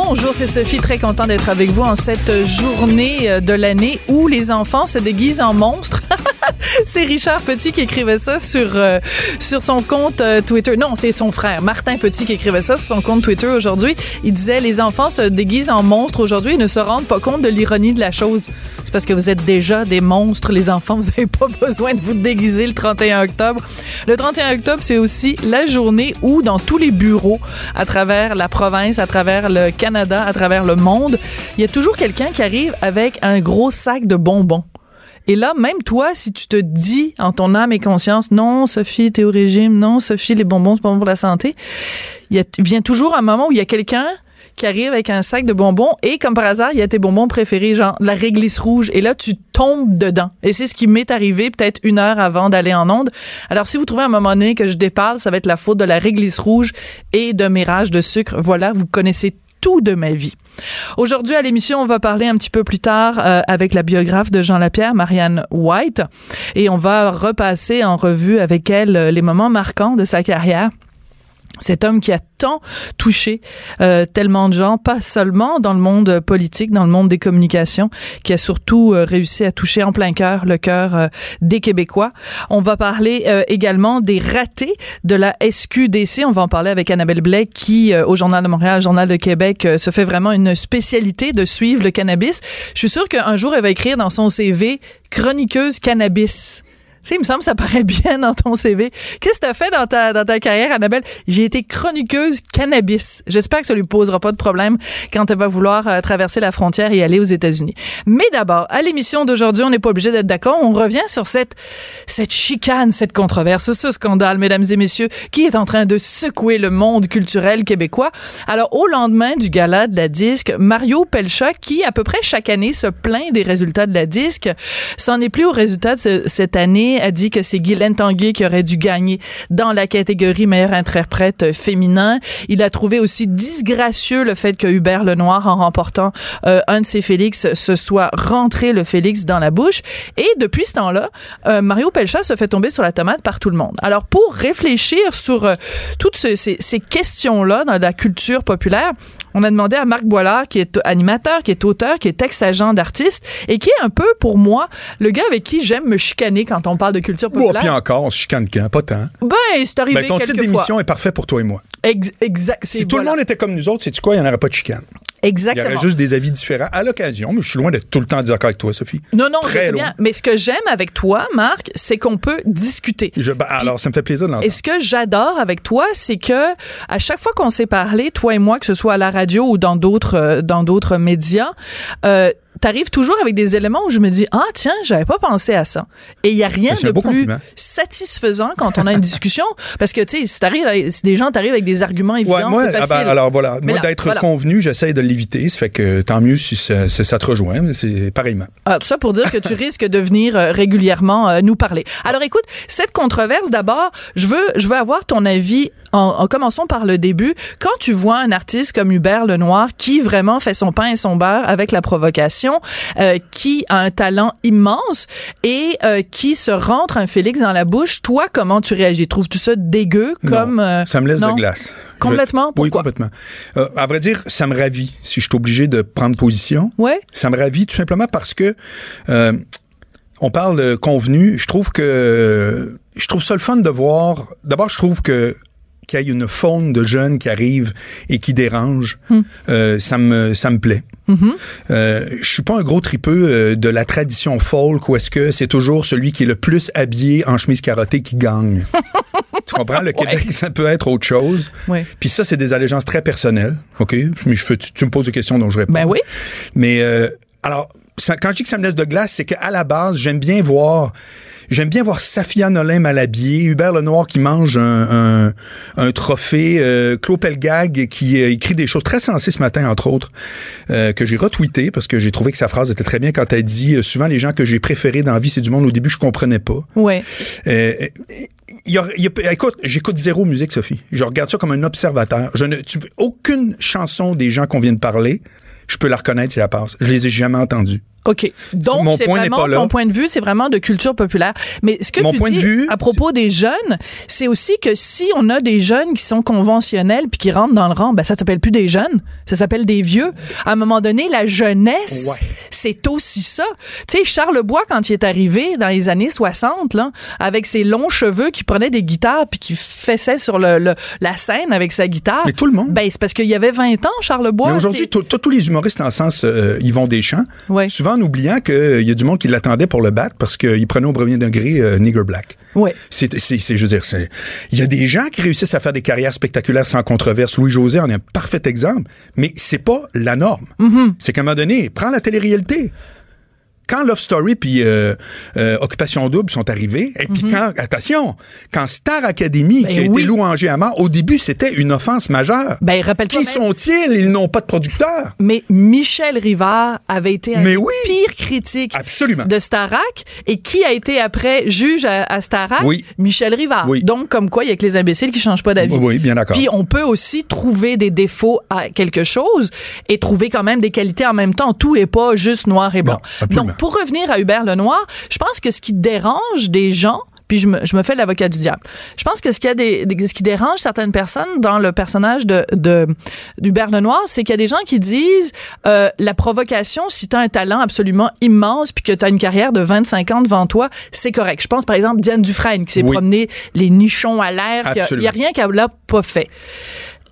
Bonjour, c'est Sophie, très content d'être avec vous en cette journée euh, de l'année où les enfants se déguisent en monstres. c'est Richard Petit qui écrivait ça sur euh, son compte euh, Twitter. Non, c'est son frère Martin Petit qui écrivait ça sur son compte Twitter aujourd'hui. Il disait les enfants se déguisent en monstres aujourd'hui et ne se rendent pas compte de l'ironie de la chose. Parce que vous êtes déjà des monstres, les enfants. Vous n'avez pas besoin de vous déguiser le 31 octobre. Le 31 octobre, c'est aussi la journée où, dans tous les bureaux à travers la province, à travers le Canada, à travers le monde, il y a toujours quelqu'un qui arrive avec un gros sac de bonbons. Et là, même toi, si tu te dis en ton âme et conscience, non, Sophie, t'es au régime, non, Sophie, les bonbons, c'est pas bon pour la santé, il, y a, il vient toujours un moment où il y a quelqu'un qui arrive avec un sac de bonbons et comme par hasard, il y a tes bonbons préférés, genre la réglisse rouge. Et là, tu tombes dedans. Et c'est ce qui m'est arrivé peut-être une heure avant d'aller en onde. Alors, si vous trouvez un moment donné que je déparle, ça va être la faute de la réglisse rouge et de mes rages de sucre. Voilà, vous connaissez tout de ma vie. Aujourd'hui à l'émission, on va parler un petit peu plus tard euh, avec la biographe de Jean Lapierre, Marianne White, et on va repasser en revue avec elle euh, les moments marquants de sa carrière. Cet homme qui a tant touché euh, tellement de gens, pas seulement dans le monde politique, dans le monde des communications, qui a surtout euh, réussi à toucher en plein cœur le cœur euh, des Québécois. On va parler euh, également des ratés de la SQDC. On va en parler avec Annabelle Blais, qui au Journal de Montréal, Journal de Québec, se fait vraiment une spécialité de suivre le cannabis. Je suis sûre qu'un jour, elle va écrire dans son CV chroniqueuse cannabis. Tu il me semble que ça paraît bien dans ton CV. Qu'est-ce que tu as fait dans ta, dans ta carrière, Annabelle? J'ai été chroniqueuse cannabis. J'espère que ça lui posera pas de problème quand elle va vouloir euh, traverser la frontière et aller aux États-Unis. Mais d'abord, à l'émission d'aujourd'hui, on n'est pas obligé d'être d'accord. On revient sur cette, cette chicane, cette controverse, ce scandale, mesdames et messieurs, qui est en train de secouer le monde culturel québécois. Alors, au lendemain du gala de la disque, Mario Pelcha, qui à peu près chaque année se plaint des résultats de la disque, c'en est plus au résultat de ce- cette année a dit que c'est Guylaine Tanguay qui aurait dû gagner dans la catégorie meilleur interprète féminin. Il a trouvé aussi disgracieux le fait que Hubert Lenoir, en remportant euh, un de ses Félix, se soit rentré le Félix dans la bouche. Et depuis ce temps-là, euh, Mario Pelcha se fait tomber sur la tomate par tout le monde. Alors, pour réfléchir sur euh, toutes ce- ces, ces questions-là dans la culture populaire, on a demandé à Marc Boilard, qui est animateur, qui est auteur, qui est ex-agent d'artiste et qui est un peu, pour moi, le gars avec qui j'aime me chicaner quand on parle de culture populaire. puis encore, on se chicane quand? Pas tant. Ben, c'est arrivé Ben, ton titre d'émission est parfait pour toi et moi. Ex- exact. c'est- Si tout le monde était comme nous autres, sais-tu quoi? Il n'y en aurait pas de chicane. Il y Exactement. aurait juste des avis différents à l'occasion, mais je suis loin d'être tout le temps en désaccord avec toi, Sophie. Non, non, je Très bien. Mais ce que j'aime avec toi, Marc, c'est qu'on peut discuter. Je- ben, alors, ça me fait plaisir de l'entendre. Et ce que j'adore avec toi, c'est que à chaque fois qu'on s'est parlé, toi et moi, que ce soit à la radio ou dans d'autres euh, dans d'autres médias, euh, T'arrives toujours avec des éléments où je me dis ah tiens j'avais pas pensé à ça et il y a rien de plus compliment. satisfaisant quand on a une discussion parce que tu sais si t'arrives si des gens t'arrivent avec des arguments évidents Ouais, moi, c'est ah facile ben, alors voilà, Mais moi d'être voilà. convenu, j'essaie de l'éviter. Ça fait que tant mieux si ça, si ça te rejoint. C'est pareillement. Alors, tout ça pour dire que tu risques de venir euh, régulièrement euh, nous parler. Alors, écoute, cette controverse, d'abord, je veux, je veux avoir ton avis. En, en commençons par le début. Quand tu vois un artiste comme Hubert Lenoir qui vraiment fait son pain et son beurre avec la provocation, euh, qui a un talent immense et euh, qui se rentre un Félix dans la bouche, toi, comment tu réagis? Trouves-tu ça dégueu comme... Non, euh, ça me laisse non? de glace. Complètement? Je- oui, Pourquoi? complètement. À vrai dire, ça me ravit si je suis obligé de prendre position. Ouais? Ça me ravit tout simplement parce que on parle convenu. Je trouve que je trouve ça le fun de voir. D'abord, je trouve que qu'il y ait une faune de jeunes qui arrivent et qui dérangent, Hmm. euh, ça me ça me plaît. Mm-hmm. Euh, je suis pas un gros tripeux euh, de la tradition folk où est-ce que c'est toujours celui qui est le plus habillé en chemise carottée qui gagne. tu comprends? Le Québec, ça peut être autre chose. Ouais. Puis ça, c'est des allégeances très personnelles, OK? Mais je tu, tu me poses des questions dont je réponds. Ben oui. Mais euh, alors, ça- quand je dis que ça me laisse de glace, c'est qu'à la base, j'aime bien voir J'aime bien voir Safia Nolin mal habillée, Hubert Lenoir qui mange un, un, un trophée, euh, Claude Pelgag qui euh, écrit des choses très sensées ce matin, entre autres, euh, que j'ai retweeté parce que j'ai trouvé que sa phrase était très bien quand elle dit euh, souvent les gens que j'ai préférés dans la vie, c'est du monde au début je comprenais pas. Ouais. Euh, y a- il y a- écoute, j'écoute zéro musique, Sophie. Je regarde ça comme un observateur. Je ne, tu, aucune chanson des gens qu'on vient de parler, je peux la reconnaître si elle passe. Je les ai jamais entendues. OK. Donc, Mon c'est point vraiment pas là. ton point de vue, c'est vraiment de culture populaire. Mais ce que Mon tu point de dis vue- à propos des jeunes, c'est aussi que si on a des jeunes qui sont conventionnels puis qui rentrent dans le rang, ben ça s'appelle plus des jeunes, ça s'appelle des vieux. À un moment donné, la jeunesse, Ouais. c'est aussi ça. Tu sais, Charles Bois quand il est arrivé dans les années 60 là, avec ses longs cheveux qui prenait des guitares puis qui fessait sur le, le- la scène avec sa guitare. Mais tout le monde. Ben c'est parce qu'il y avait 20 ans Charles Bois. Mais aujourd'hui, tous les humoristes en sens euh, Yvon Deschamps, Ouais. souvent en oubliant qu'il y a du monde qui l'attendait pour le battre parce qu'il prenait au premier degré euh, Nigger Black. C'est, c'est, c'est- je veux dire, c'est, il y a des gens qui réussissent à faire des carrières spectaculaires sans controverse. Louis-José en est un parfait exemple, mais c'est pas la norme. Mm-hmm. C'est qu'à un moment donné, prends la télé-réalité. Quand Love Story puis euh, euh, Occupation Double sont arrivés, et puis quand, attention, quand Star Academy. Ben qui a oui. été louangé à mort, au début, c'était une offense majeure. Ben rappelle-toi Qui sont-ils? Ils n'ont pas de producteur. Mais Michel Rivard avait été un oui. pire critique Absolument. de Starac. Et qui a été après juge à, à Starac? Oui. Michel Rivard. Oui. Donc, comme quoi, il y a que les imbéciles qui changent pas d'avis. Oui, bien d'accord. Puis on peut aussi trouver des défauts à quelque chose et trouver quand même des qualités en même temps. Tout est pas juste noir et blanc. Absolument. Donc, pour revenir à Hubert Lenoir, je pense que ce qui dérange des gens, puis je me, je me fais l'avocat du diable. Je pense que ce, qu'il y a des, ce qui dérange certaines personnes dans le personnage de, de d'Hubert Lenoir, c'est qu'il y a des gens qui disent euh, la provocation, si tu as un talent absolument immense puis que tu as une carrière de 25 ans devant toi, c'est correct. Je pense par exemple Diane Dufresne qui s'est Oui. promenée les nichons à l'air, a- il y a rien qu'elle n'a pas fait.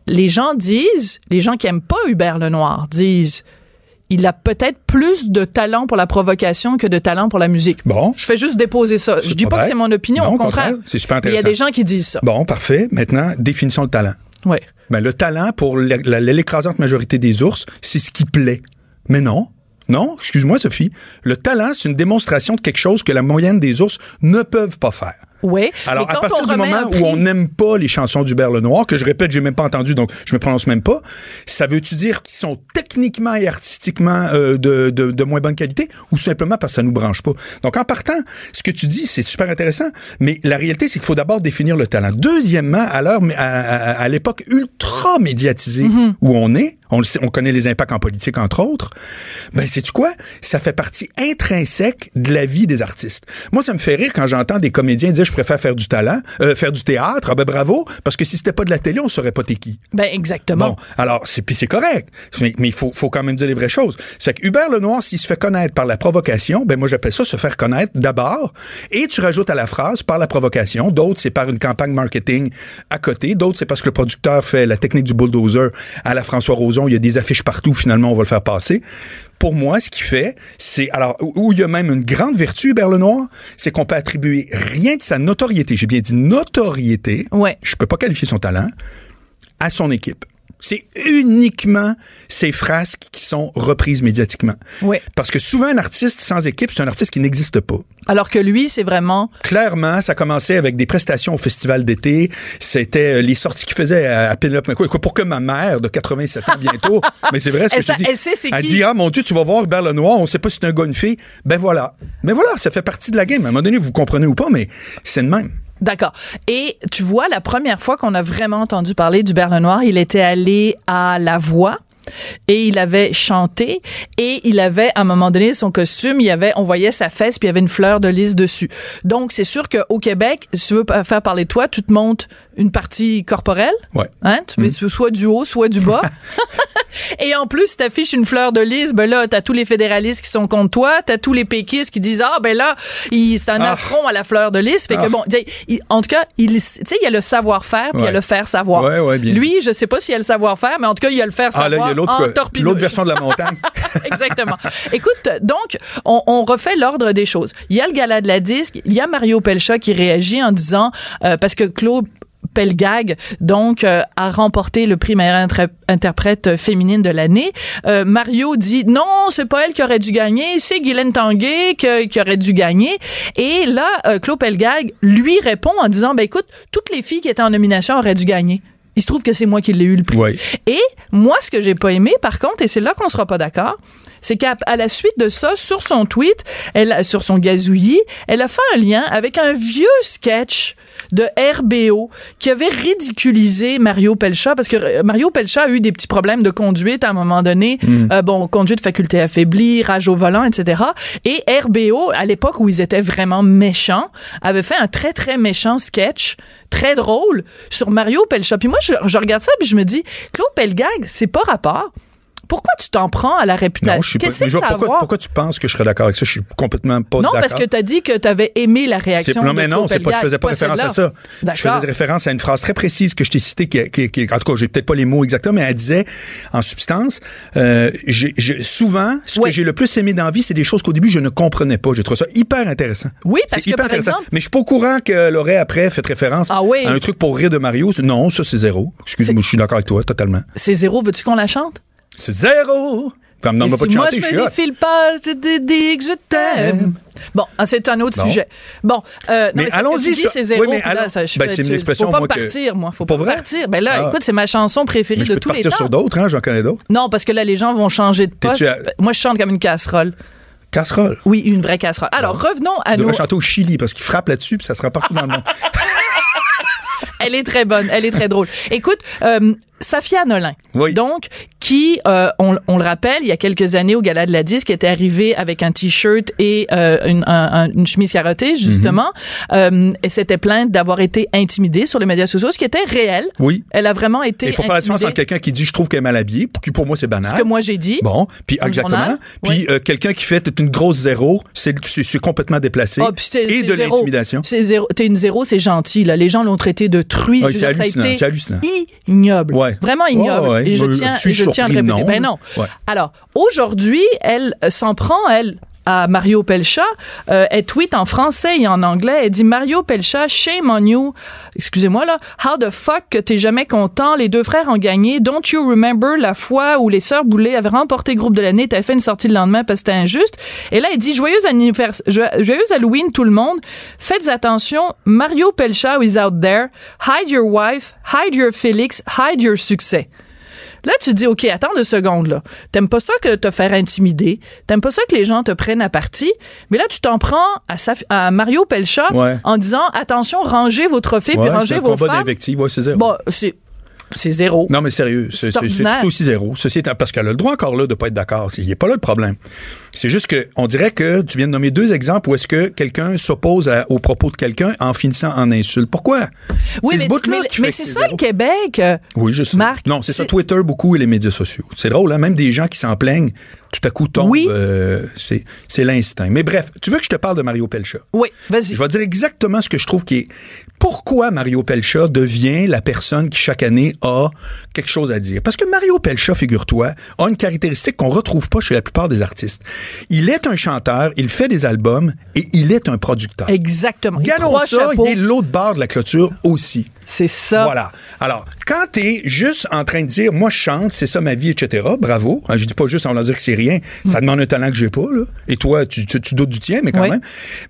Les gens disent, les gens qui aiment pas Hubert Lenoir disent il a peut-être plus de talent pour la provocation que de talent pour la musique. Bon. Je fais juste déposer ça. Je dis pas pas que c'est mon opinion, Non, au contraire. C'est super Mais Il y a intéressant. des gens qui disent ça. Bon, parfait. Maintenant, définissons le talent. Ouais. Ben, le talent, pour l'écrasante majorité des ours, c'est ce qui plaît. Mais non. Non, excuse-moi, Sophie. Le talent, c'est une démonstration de quelque chose que la moyenne des ours ne peuvent pas faire. Ouais. Alors, à partir du moment où on n'aime pas les chansons d'Hubert Lenoir, que je répète, j'ai même pas entendu, donc je me prononce même pas, ça veut-tu dire qu'ils sont techniquement et artistiquement euh, de, de, de moins bonne qualité ou simplement parce que ça nous branche pas? Donc, en partant, ce que tu dis, c'est super intéressant, mais la réalité, c'est qu'il faut d'abord définir le talent. Deuxièmement, à l'heure, à, à, à l'époque ultra médiatisée Mm-hmm. où on est, on, le sait, on connaît les impacts en politique, entre autres, ben, sais-tu quoi? Ça fait partie intrinsèque de la vie des artistes. Moi, ça me fait rire quand j'entends des comédiens dire je préfère faire du talent, euh, faire du théâtre. Ah ben bravo, parce que si c'était pas de la télé, on saurait pas t'es qui. Ben, exactement. Bon, alors, c'est, puis c'est correct. Mais mais il faut, faut quand même dire les vraies choses. Fait que Hubert Lenoir, s'il se fait connaître par la provocation, ben moi, j'appelle ça se faire connaître d'abord. Et tu rajoutes à la phrase par la provocation. D'autres, c'est par une campagne marketing à côté. D'autres, c'est parce que le producteur fait la technique du bulldozer à la François Roson. Il y a des affiches partout. Finalement, on va le faire passer. Pour moi, ce qu'il fait, c'est alors où il y a même une grande vertu, Hubert Lenoir, c'est qu'on peut attribuer rien de sa notoriété. J'ai bien dit notoriété. Ouais. Je peux pas qualifier son talent à son équipe. C'est uniquement ces frasques qui sont reprises médiatiquement. Ouais. Parce que souvent, un artiste sans équipe, c'est un artiste qui n'existe pas. Alors que lui, c'est vraiment Clairement, ça commençait avec des prestations au festival d'été. C'était euh, les sorties qu'il faisait à, à Penelope. Écoute, Pour que ma mère, de 87 ans bientôt, mais c'est vrai ce que je dis. elle sait c'est Elle qui. dit, ah mon Dieu, tu vas voir Hubert Lenoir, on sait pas si c'est un gars ou une fille. Ben voilà. Mais voilà, ça fait partie de la game. À un moment donné, vous comprenez ou pas, mais c'est de même. D'accord. Et tu vois, la première fois qu'on a vraiment entendu parler d'Hubert Lenoir, il était allé à La Voix. Et il avait chanté et il avait à un moment donné son costume, il y avait on voyait sa fesse puis il y avait une fleur de lys dessus. Donc c'est sûr qu'au Québec, si tu veux faire parler de toi, tu te montes une partie corporelle, Ouais. hein, tu mets soit du haut, soit du bas. Et en plus, si t'affiches une fleur de lys, ben là, t'as tous les fédéralistes qui sont contre toi, t'as tous les péquistes qui disent ah ben là, c'est un Ah. affront à la fleur de lys. Fait que Ah. bon, tu il- en tout cas, il, tu sais, il y a le savoir-faire, puis il y a le faire savoir. Ouais, ouais, bien. Lui, je sais pas s'il y a le savoir-faire, mais en tout cas, il y a le faire Ah savoir. là, l'autre, version de la montagne. Exactement. Écoute, donc, on, on refait l'ordre des choses. Il y a le gala de la disque, il y a Mario Pelcha qui réagit en disant, euh, parce que Claude Pelgag, donc, euh, a remporté le prix meilleure interprète féminine de l'année. Euh, Mario dit non, c'est pas elle qui aurait dû gagner, c'est Guylaine Tanguay que- qui aurait dû gagner. Et là, euh, Claude Pelgag lui répond en disant, ben écoute, toutes les filles qui étaient en nomination auraient dû gagner. Il se trouve que c'est moi qui l'ai eu le prix. Ouais. Et moi, ce que j'ai pas aimé, par contre, et c'est là qu'on sera pas d'accord, c'est qu'à la suite de ça, sur son tweet, elle, sur son gazouillis, elle a fait un lien avec un vieux sketch de RBO qui avait ridiculisé Mario Pelcha parce que euh, Mario Pelcha a eu des petits problèmes de conduite à un moment donné, Euh, bon, conduite faculté affaiblie, rage au volant, etc. Et RBO, à l'époque où ils étaient vraiment méchants, avait fait un très très méchant sketch, très drôle sur Mario Pelcha. Puis moi, je, je regarde ça puis je me dis, Claude Pelgag, c'est pas rapport. Pourquoi tu t'en prends à la réputation? Non, je suis pas. Qu'est-ce mais que je vois pourquoi, tu penses que je serais d'accord avec ça? Je suis complètement pas Non, d'accord. parce que tu as dit que tu avais aimé la réaction non, mais non, c'est pas, je faisais pas référence à ça. Je faisais référence à une phrase très précise que je t'ai citée, qui, qui, qui- en tout cas, j'ai peut-être pas les mots exactement, mais elle disait, en substance, euh, souvent, ce Oui. que j'ai le plus aimé dans la vie, c'est des choses qu'au début, je ne comprenais pas. J'ai trouvé ça hyper intéressant. Oui, parce que, hyper par intéressant. exemple- Mais je suis pas au courant qu'elle aurait après fait référence Ah oui. à un truc pour rire de Mario. Non, ça, c'est zéro. Excuse-moi, je suis d'accord avec toi, totalement. C'est zéro, veux-tu qu'on la chante? C'est zéro! Puis elle me Et demande pas si de moi chanter, je je me défile pas, je te dis que je t'aime. Bon, ah, c'est un autre sujet. Bon, euh, non, Mais que allons-y c'est zéro. Oui, mais là, ça, je Ben, c'est une expression, Faut pas moi, me que- partir, moi. Faut Pas pas vrai? partir. Ben là, Ah. écoute, c'est ma chanson préférée Mais je de peux te tous les partir temps. sur d'autres, hein, j'en connais d'autres. Non, parce que là, les gens vont changer de poste. À- Moi, je chante comme une casserole. Casserole? Oui, une vraie casserole. Alors, revenons à Tu nos... devrais chanter au Chili parce qu'il frappe là-dessus puis ça sera partout dans le monde. Elle est très bonne, elle est très drôle. Écoute, euh, Safia Nolin, Oui. donc, qui, euh, on, on le rappelle, il y a quelques années au Gala de la Disque, était arrivée avec un T-shirt et euh, une, un- un- une chemise carottée, justement, Mhm. euh, et s'était plainte d'avoir été intimidée sur les médias sociaux, ce qui était réel. Oui. Elle a vraiment été Il faut faire la différence entre quelqu'un qui dit je trouve qu'elle est mal habillée, qui pour moi c'est banal. Ce que moi j'ai dit. Bon, puis exactement. Puis euh, quelqu'un qui fait t'es une grosse zéro, c'est complètement déplacé c'est- et de l'intimidation. C'est zéro. T'es une zéro, c'est gentil. Là. Les gens l'ont traité de truie. Veux c'est dire, ça a hallucinant, été hallucinant. ignoble. Ouais. Vraiment ignoble. Ouais, ouais. Et je tiens, je tiens à le répéter. Non. Ben non. Ouais. Alors, aujourd'hui, elle s'en prend, elle, à Mario Pelcha. Euh, elle tweet en français et en anglais. Elle dit Mario Pelcha, shame on you. Excusez-moi là. How the fuck que t'es jamais content? Les deux frères ont gagné. Don't you remember la fois où les sœurs Boulet avaient remporté groupe de l'année? T'avais fait une sortie le lendemain parce que c'était injuste. Et là, elle dit joyeux anniversaire, joyeux Halloween tout le monde. Faites attention. Mario Pelcha is out there. Hide your wife. Hide your Félix. Hide your succès. Là, tu te dis, OK, attends deux secondes, là. T'aimes pas ça que te faire intimider? T'aimes pas ça que les gens te prennent à partie? Mais là, tu t'en prends à, Saf- à Mario Pelcha Ouais. en disant, attention, rangez vos trophées puis Ouais, rangez un vos femmes. d'invective, ouais, c'est zéro. Bon, c'est, c'est zéro. Non, mais sérieux, c'est tout aussi zéro. Ceci étant, parce qu'elle a le droit encore là de pas être d'accord. Il n'est pas là le problème. C'est juste que on dirait que tu viens de nommer deux exemples où est-ce que quelqu'un s'oppose aux propos de quelqu'un en finissant en insulte. Pourquoi? Oui, c'est mais, ce c'est ça zéro. le Québec. euh, Oui, je sais. Marc, non, c'est ça, Twitter beaucoup et les médias sociaux. C'est drôle, hein? Même des gens qui s'en plaignent, tout à coup tombent. Oui. euh, c'est c'est l'instinct. Mais bref, tu veux que je te parle de Mario Pelcha? Oui, vas-y. Je vais dire exactement ce que je trouve qui est. Pourquoi Mario Pelcha devient la personne qui chaque année a quelque chose à dire? Parce que Mario Pelcha, figure-toi, a une caractéristique qu'on retrouve pas chez la plupart des artistes. Il est un chanteur, il fait des albums et il est un producteur. Exactement. Trois ça, chapeaux, il est l'autre barre de la clôture aussi. C'est ça. Voilà. Alors, quand t'es juste en train de dire, moi, je chante, c'est ça ma vie, etc., bravo. Hein, Je dis pas juste en leur dire que c'est rien. Ça demande un talent que j'ai pas, là. Et toi, tu, tu, tu doutes du tien, mais quand Oui. même.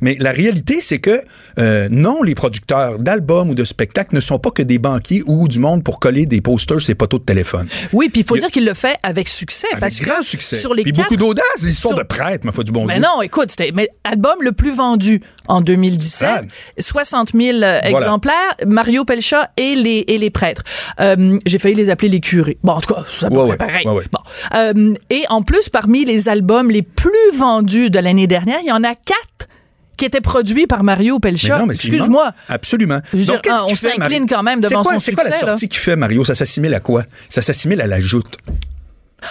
Mais la réalité, c'est que, euh, non, les producteurs d'albums ou de spectacles ne sont pas que des banquiers ou du monde pour coller des posters sur les poteaux de téléphone. Oui, puis il faut dire qu'il le fait avec succès. Avec parce grand que succès. Sur les Puis quatre- beaucoup d'audace. L'histoire sur- de prêtre, ma foi du bon Mais Dieu. non, écoute, c'était mais album le plus vendu en 2017, Crade. 60 000 euh, exemplaires, Mario Pelcha et les et les prêtres. Euh, J'ai failli les appeler les curés. Bon, en tout cas, ça Ouais, être ouais, pareil. ouais. Bon. Euh, et en plus, parmi les albums les plus vendus de l'année dernière, il y en a quatre qui étaient produits par Mario Pelcha. Excuse-moi. Absolument. Je veux dire, qu'est-ce ah, on s'incline quand même devant quoi- son C'est quoi la sortie qu'il fait, Mario? Ça s'assimile à quoi? Ça s'assimile à la joute.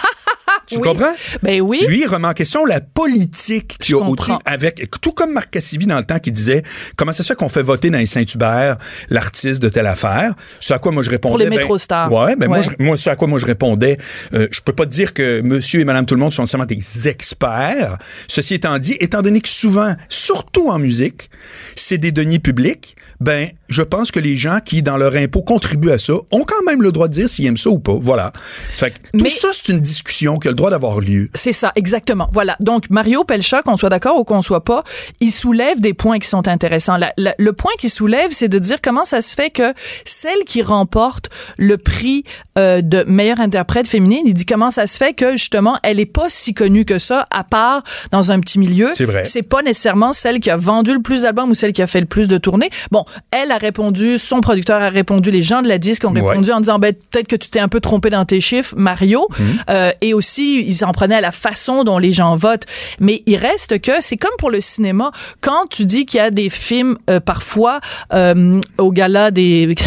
Tu Oui. comprends? Ben oui. Lui, il remet en question la politique qu'il y a au-dessus, avec, tout comme Marc Cassivi dans le temps qui disait, comment ça se fait qu'on fait voter dans les Saint-Hubert l'artiste de telle affaire? Ce à quoi moi je répondais. Pour les ben, métrostars. Ouais, ben moi, je- moi, ce à quoi moi je répondais, euh, je peux pas te dire que monsieur et madame tout le monde sont nécessairement des experts. Ceci étant dit, étant donné que souvent, surtout en musique, c'est des deniers publics, ben, je pense que les gens qui, dans leur impôt, contribuent à ça, ont quand même le droit de dire s'ils aiment ça ou pas. Voilà. Fait que tout Mais- ça, c'est une discussion qui a le droit d'avoir lieu. C'est ça, exactement. Voilà. Donc, Mario Pelcha, qu'on soit d'accord ou qu'on soit pas, il soulève des points qui sont intéressants. La- la- le point qu'il soulève, c'est de dire comment ça se fait que celle qui remporte le prix euh, de meilleure interprète féminine, il dit comment ça se fait que, justement, elle est pas si connue que ça, à part dans un petit milieu. C'est vrai. C'est pas nécessairement celle qui a vendu le plus d'albums ou celle qui a fait le plus de tournées. Bon, elle a répondu, son producteur a répondu, les gens de la disque ont Ouais. répondu en disant, ben, peut-être que tu t'es un peu trompé dans tes chiffres, Mario. Mhm. Euh, et aussi, ils en prenaient à la façon dont les gens votent. Mais il reste que, c'est comme pour le cinéma, quand tu dis qu'il y a des films, euh, parfois, euh, au gala des...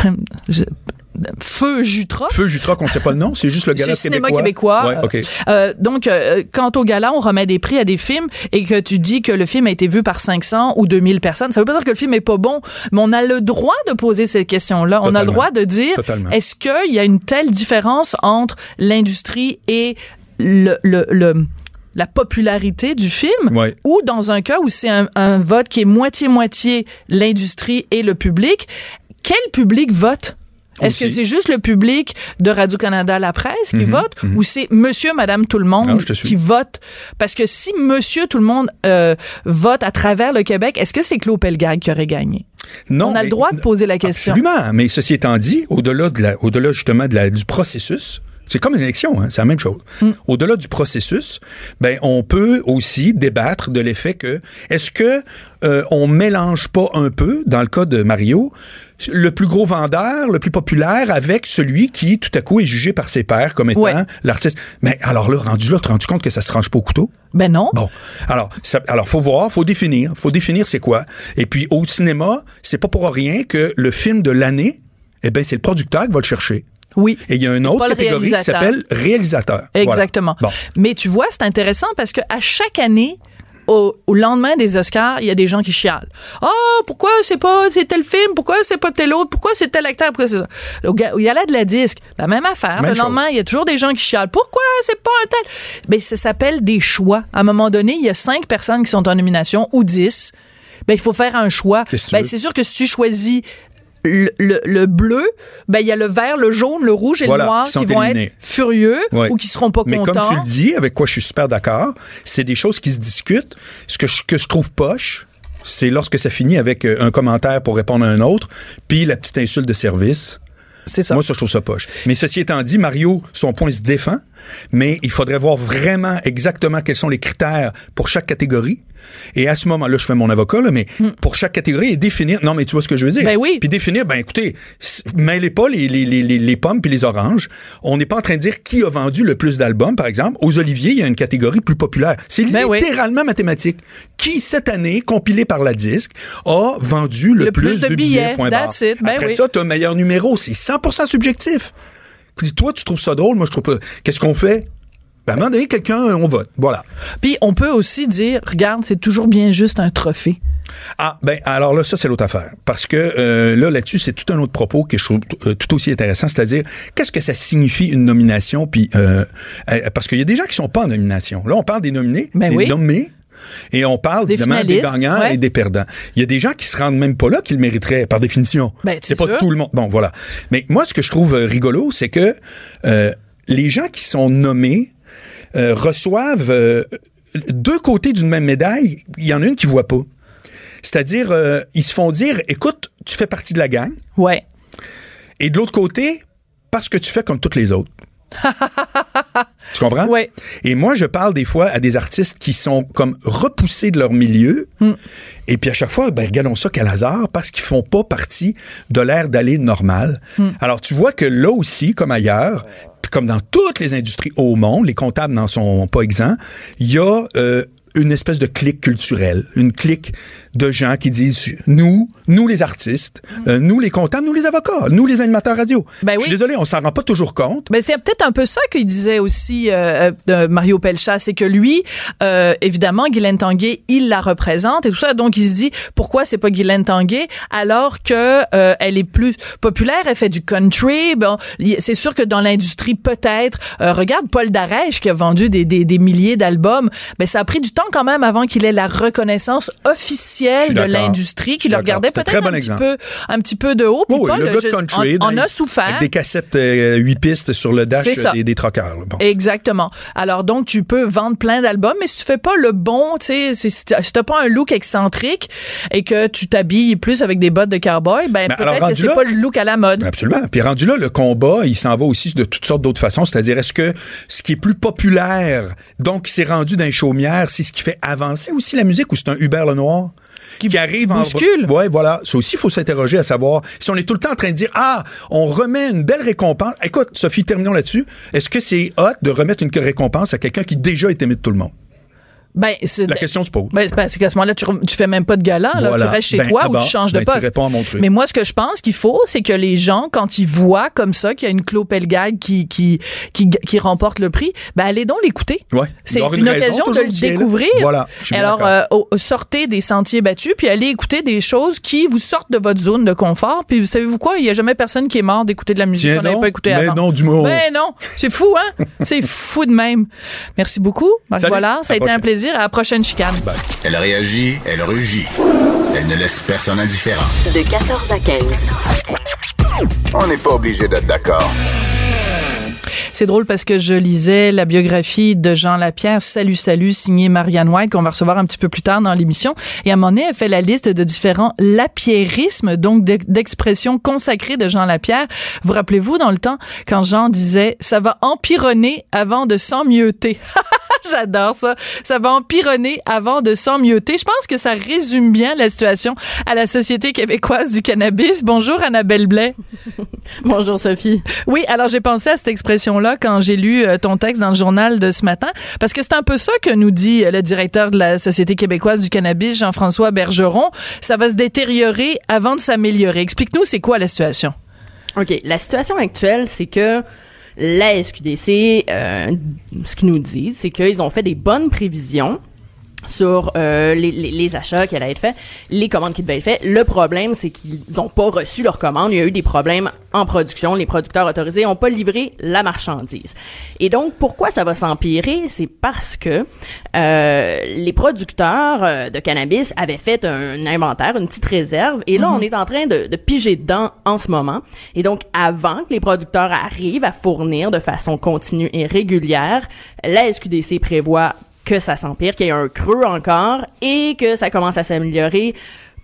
Feu Jutra, Feu Jutra, qu'on sait pas le nom, c'est juste le gala c'est cinéma québécois. québécois. Ouais, OK. Euh, donc, euh, quand au gala, on remet des prix à des films et que tu dis que le film a été vu par 500 ou 2000 personnes, ça veut pas dire que le film est pas bon, mais on a le droit de poser cette question-là. On a le droit de dire, Totalement. est-ce qu'il y a une telle différence entre l'industrie et le, le, le- la popularité du film Ouais. ou dans un cas où c'est un, un vote qui est moitié-moitié l'industrie et le public, quel public vote? Est-ce que c'est juste le public de Radio-Canada La Presse qui vote ou c'est monsieur, madame, tout le monde Mhm, te suis. qui vote? Parce que si monsieur, tout le monde euh, vote à travers le Québec, est-ce que c'est Claude Pelgag qui aurait gagné? Non, On a le droit de poser la question. Absolument. Mais ceci étant dit, au-delà de la, au-delà justement de la, du processus, c'est comme une élection, hein, c'est la même chose. Mm. Au-delà du processus, ben on peut aussi débattre de l'effet que est-ce que euh, on mélange pas un peu dans le cas de Mario le plus gros vendeur, le plus populaire avec celui qui tout à coup est jugé par ses pairs comme étant Ouais. l'artiste? Mais alors là, rendu là, tu te rends compte que ça se range pas au couteau? Ben non. Bon, alors, ça, alors faut voir, faut définir, faut définir c'est quoi. Et puis au cinéma, c'est pas pour rien que le film de l'année, eh ben c'est le producteur qui va le chercher. Oui. Et il y a une autre catégorie qui s'appelle réalisateur. Voilà. Exactement. Bon. Mais tu vois, c'est intéressant parce que à chaque année, au, au lendemain des Oscars, il y a des gens qui chialent. Ah, pourquoi c'est pas c'est tel film? Pourquoi c'est pas tel autre? Pourquoi c'est tel acteur? Pourquoi c'est ça Il y a là de la disque, la même affaire. Même le lendemain, il y a toujours des gens qui chialent. Pourquoi c'est pas un tel Ben ça s'appelle des choix. À un moment donné, il y a cinq personnes qui sont en nomination ou dix. Ben il faut faire un choix. Ben c'est sûr que si tu choisis le, le- le bleu, ben il y a le vert, le jaune, le rouge et Voilà, le noir qui vont éliminés. être furieux ou qui seront pas Mais contents. comme tu le dis, avec quoi je suis super d'accord, c'est des choses qui se discutent. Ce que je, que je trouve poche, c'est lorsque ça finit avec euh, un commentaire pour répondre à un autre, puis la petite insulte de service. C'est ça. Moi, ça, je trouve ça poche. Mais ceci étant dit, Mario, son point se défend, mais il faudrait voir vraiment exactement quels sont les critères pour chaque catégorie. Et à ce moment-là, je fais mon avocat, là, mais pour chaque catégorie et définir. Non, mais tu vois ce que je veux dire? Hmm. Ben oui. Puis définir, ben écoutez, mêlez pas les, les, les, les, les pommes puis les oranges. On n'est pas en train de dire qui a vendu le plus d'albums, par exemple. Aux Oliviers, il y a une catégorie plus populaire. C'est Ben oui. littéralement mathématique. Qui, cette année, compilé par la disque, a vendu le, Le plus de billets? barre. That's it. Ben Après oui. ça, tu as un meilleur numéro. C'est 100% subjectif. Toi, tu trouves ça drôle, moi, je trouve pas. Qu'est-ce qu'on fait? Ben, à un moment donné, quelqu'un, on vote. Voilà. Puis on peut aussi dire, regarde, c'est toujours bien juste un trophée. Ah, ben, alors là, ça, c'est l'autre affaire. Parce que euh, là, là-dessus, c'est tout un autre propos que je trouve euh, tout aussi intéressant, c'est-à-dire, qu'est-ce que ça signifie une nomination? Puis, euh, euh, parce qu'il y a des gens qui sont pas en nomination. Là, on parle des nominés, Ben des oui. nommés. Et on parle Des évidemment des gagnants ouais. et des perdants. Il y a des gens qui se rendent même pas là qu'ils le mériteraient, par définition. Ben, c'est pas sûr. tout le monde. Bon, voilà. Mais moi, ce que je trouve euh, rigolo, c'est que euh, les gens qui sont nommés euh, reçoivent euh, deux côtés d'une même médaille. Il y en a une qui voit pas. C'est-à-dire, euh, ils se font dire, écoute, tu fais partie de la gang. Ouais. Et de l'autre côté, parce que tu fais comme toutes les autres. tu comprends? Ouais. Et moi, je parle des fois à des artistes qui sont comme repoussés de leur milieu. Hmm. Et puis à chaque fois, ben, regardons ça quel hasard, parce qu'ils font pas partie de l'ère d'aller normal. Hmm. Alors, tu vois que là aussi, comme ailleurs, comme dans toutes les industries au monde, les comptables n'en sont pas exempts, il y a euh, une espèce de clique culturelle, une clique de gens qui disent nous, nous les artistes, euh, nous les comptables, nous les avocats, nous les animateurs radio. Ben Je oui. suis désolé, on s'en rend pas toujours compte. Ben c'est peut-être un peu ça qu'il disait aussi euh, de Mario Pelchat, c'est que lui, euh, évidemment, Guylaine Tanguay, il la représente et tout ça, donc il se dit pourquoi c'est pas Guylaine Tanguay alors que euh, elle est plus populaire, elle fait du country. Bon, c'est sûr que dans l'industrie peut-être. euh, regarde Paul Darèche qui a vendu des, des, des milliers d'albums. Ben ça a pris du temps quand même avant qu'il ait la reconnaissance Je officielle de l'industrie, Je qui le regardait peut-être très un bon petit exemple. peu un petit peu de haut. Puis oui, Paul, le de je- country. on, a souffert. Avec des cassettes euh, 8 pistes sur le dash des, des. Bon. Exactement. Alors donc tu peux vendre plein d'albums, mais si tu fais pas le bon, tu sais, si t'as pas un look excentrique et que tu t'habilles plus avec des bottes de cowboy, ben Ben, peut-être que c'est pas le look à la mode. Absolument. Puis rendu là, le combat, il s'en va aussi de toutes sortes d'autres façons. C'est-à-dire, est-ce que ce qui est plus populaire, donc qui s'est rendu dans les chaumières, c'est ce qui fait avancer aussi la musique ou c'est un Hubert Lenoir? Qui, arrive en bouscule. Ouais, voilà. Ça aussi, il faut s'interroger à savoir si on est tout le temps en train de dire ah, on remet une belle récompense. Écoute, Sophie, terminons là-dessus. Est-ce que c'est hot de remettre une récompense à quelqu'un qui déjà est aimé de tout le monde? Ben La question se pose. Ben, c'est parce qu'à ce moment-là, tu, tu fais même pas de gala, là, Voilà. tu restes chez Ben, toi ah ou bon, tu changes de ben, tu poste. réponds à mon truc. Mais moi, ce que je pense qu'il faut, c'est que les gens, quand ils voient comme ça qu'il y a une Claude Pelgag qui, qui, qui, qui remporte le prix, ben allez donc l'écouter. Ouais. C'est une, occasion de le découvrir. Voilà, Alors, euh, sortez des sentiers battus, puis allez écouter des choses qui vous sortent de votre zone de confort. Puis savez-vous quoi? Il y a jamais personne qui est mort d'écouter de la musique qu'on n'avait pas écouté Mais avant. non, du mot. Ben non, c'est fou, hein? c'est fou de même. Merci beaucoup. Voilà, ça a été un prochaine. À la prochaine chicane. Elle réagit, elle rugit. Elle ne laisse personne indifférent. De 14 à 15. On n'est pas obligé d'être d'accord. C'est drôle parce que je lisais la biographie de Jean Lapierre, Salut, salut, signé Marianne White, qu'on va recevoir un petit peu plus tard dans l'émission. Et à un moment donné, elle fait la liste de différents lapierrismes, donc d'ex- d'expressions consacrées de Jean Lapierre. Vous rappelez-vous dans le temps, quand Jean disait « ça va empironner avant de s'emmieuter ». J'adore ça. Ça va empironner avant de s'emmieuter. Je pense que ça résume bien la situation à la Société québécoise du cannabis. Bonjour, Annabelle Blais. Bonjour Sophie. Oui, alors j'ai pensé à cette expression-là quand j'ai lu euh, ton texte dans le journal de ce matin, parce que c'est un peu ça que nous dit euh, le directeur de la Société québécoise du cannabis, Jean-François Bergeron. Ça va se détériorer avant de s'améliorer. Explique-nous, c'est quoi la situation? OK, la situation actuelle, c'est que la SQDC, euh, ce qu'ils nous disent, c'est qu'ils ont fait des bonnes prévisions sur euh, les, les, les achats qui allaient être faits, les commandes qui devaient être faites. Le problème, c'est qu'ils n'ont pas reçu leurs commandes. Il y a eu des problèmes en production. Les producteurs autorisés n'ont pas livré la marchandise. Et donc, pourquoi ça va s'empirer? C'est parce que euh, les producteurs euh, de cannabis avaient fait un inventaire, une petite réserve, et là, on est en train de, de piger dedans en ce moment. Et donc, avant que les producteurs arrivent à fournir de façon continue et régulière, la SQDC prévoit que ça s'empire, qu'il y ait un creux encore et que ça commence à s'améliorer.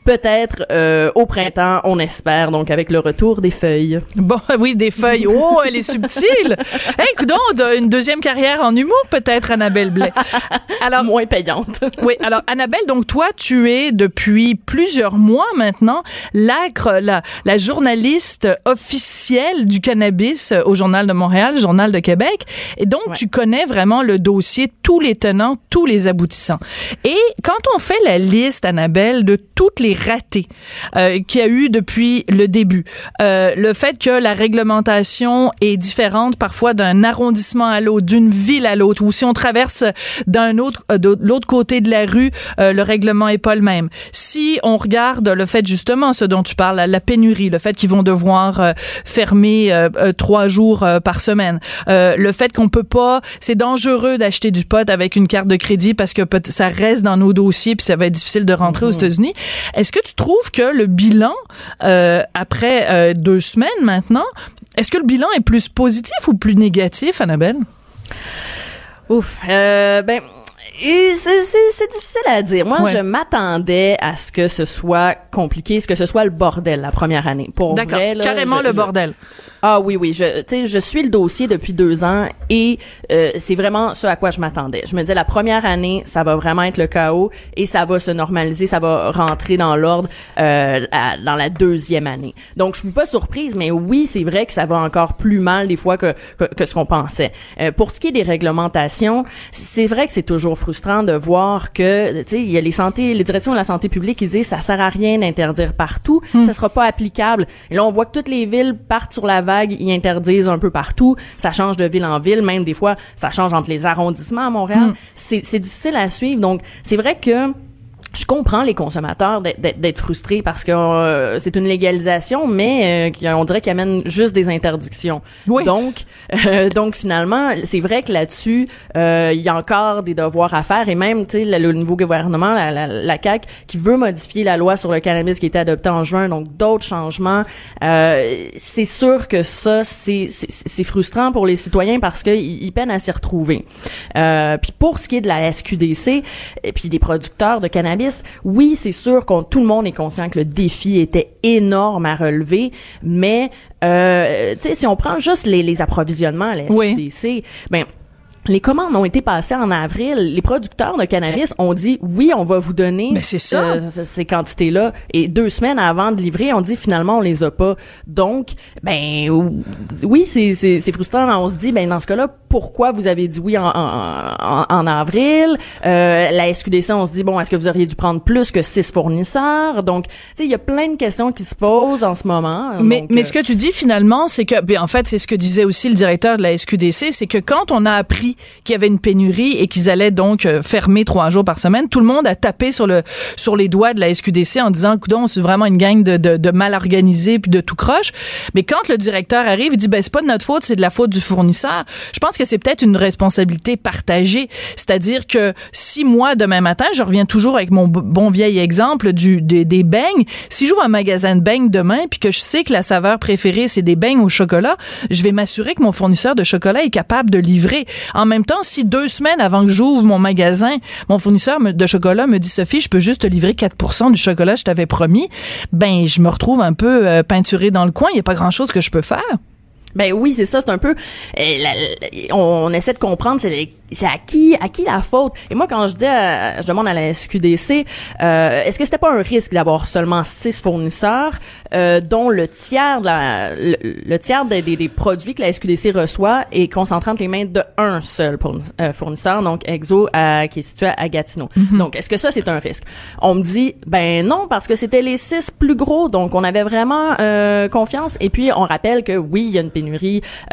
Peut-être euh, au printemps, on espère, donc avec le retour des feuilles. Bon, oui, des feuilles. Oh, elle est subtile. Hey, coudonc, une deuxième carrière en humour, peut-être, Annabelle Blais. Alors, Moins payante. oui, alors Annabelle, donc toi, tu es depuis plusieurs mois maintenant l'acre, la, la journaliste officielle du cannabis euh, au Journal de Montréal, Journal de Québec, et donc Ouais. tu connais vraiment le dossier, tous les tenants, tous les aboutissants. Et quand on fait la liste, Annabelle, de toutes les ratés euh, qu'il y a eu depuis le début, euh, le fait que la réglementation est différente parfois d'un arrondissement à l'autre, d'une ville à l'autre, ou si on traverse d'un autre euh, de l'autre côté de la rue, euh, le règlement est pas le même. Si on regarde le fait justement ce dont tu parles, la, pénurie, le fait qu'ils vont devoir fermer trois jours par semaine, le fait qu'on peut pas, c'est dangereux d'acheter du pot avec une carte de crédit parce que ça reste dans nos dossiers puis ça va être difficile de rentrer aux États-Unis. Est-ce que tu trouves que le bilan euh, après euh, deux semaines maintenant, est-ce que le bilan est plus positif ou plus négatif, Annabelle? Ouf. Euh, ben, c'est difficile à dire. Moi, Ouais. je m'attendais à ce que ce soit compliqué, ce que ce soit le bordel la première année. Pour D'accord, carrément je- le je- bordel. Ah oui, oui. Je, tu sais, je suis le dossier depuis deux ans et euh, c'est vraiment ce à quoi je m'attendais. Je me disais la première année, ça va vraiment être le chaos et ça va se normaliser, ça va rentrer dans l'ordre euh, dans la deuxième année. Donc je suis pas surprise, mais oui, c'est vrai que ça va encore plus mal des fois que que, que ce qu'on pensait. Euh, pour ce qui est des réglementations, c'est vrai que c'est toujours frustrant de voir que tu sais, il y a les santé, les directions de la santé publique qui disent ça sert à rien d'interdire partout, ça sera pas applicable. Et là on voit que toutes les villes partent sur la vague, ils interdisent un peu partout, ça change de ville en ville, même des fois ça change entre les arrondissements à Montréal. C'est c'est difficile à suivre. Donc c'est vrai que je comprends les consommateurs d'être frustrés parce que euh, c'est une légalisation, mais euh, on dirait qu'il amène juste des interdictions. Oui. Donc, euh, donc finalement, c'est vrai que là-dessus, il y a encore des devoirs à faire et même, tu sais, le, nouveau gouvernement, la, la, la, CAQ, qui veut modifier la loi sur le cannabis qui a été adoptée en juin, donc d'autres changements. c'est sûr que ça, c'est frustrant pour les citoyens parce qu'ils ils peinent à s'y retrouver. puis pour ce qui est de la SQDC et puis des producteurs de cannabis oui, c'est sûr que tout le monde est conscient que le défi était énorme à relever, mais euh, tu sais, si on prend juste les, les approvisionnements à la SQDC, ben les commandes ont été passées en avril. Les producteurs de cannabis ont dit oui, on va vous donner ces quantités-là. Et deux semaines avant de livrer, on dit finalement on les a pas. Donc, ben oui, c'est frustrant. On se dit ben dans ce cas-là, pourquoi vous avez dit oui en, en, en avril? Euh, La SQDC, on se dit bon, est-ce que vous auriez dû prendre plus que six fournisseurs? Donc, tu sais, il y a plein de questions qui se posent en ce moment. Mais mais euh, ce que tu dis finalement, c'est que ben, en fait, c'est ce que disait aussi le directeur de la SQDC, c'est que quand on a appris qu'il y avait une pénurie et qu'ils allaient donc euh, fermer trois jours par semaine, tout le monde a tapé sur le sur les doigts de la SQDC en disant coudon c'est vraiment une gang de, de, de, mal organisés puis de tout croche. Mais quand le directeur arrive, il dit ben c'est pas de notre faute, c'est de la faute du fournisseur. Je pense que c'est peut-être une responsabilité partagée, c'est-à-dire que si moi demain matin, je reviens toujours avec mon bon vieil exemple du des, des beignes, si j'ouvre un magasin de beignes demain puis que je sais que la saveur préférée c'est des beignes au chocolat, je vais m'assurer que mon fournisseur de chocolat est capable de livrer. Même temps, si deux semaines avant que j'ouvre mon magasin, mon fournisseur de chocolat me dit Sophie, je peux juste te livrer 4 du chocolat que je t'avais promis, ben je me retrouve un peu euh, peinturé dans le coin. Il n'y a pas grand-chose que je peux faire. Ben oui, c'est ça, c'est un peu euh, on, essaie de comprendre c'est à qui à qui la faute. Et moi quand je dis je demande à la SQDC euh, est-ce que c'était pas un risque d'avoir seulement six fournisseurs euh, dont le tiers de la, le, tiers des, des, produits que la SQDC reçoit est concentré entre les mains de un seul euh, fournisseur donc Exo qui est situé à Gatineau. Mm-hmm. Donc est-ce que ça c'est un risque? On me dit ben non parce que c'était les six plus gros donc on avait vraiment confiance et puis on rappelle que oui, il y a une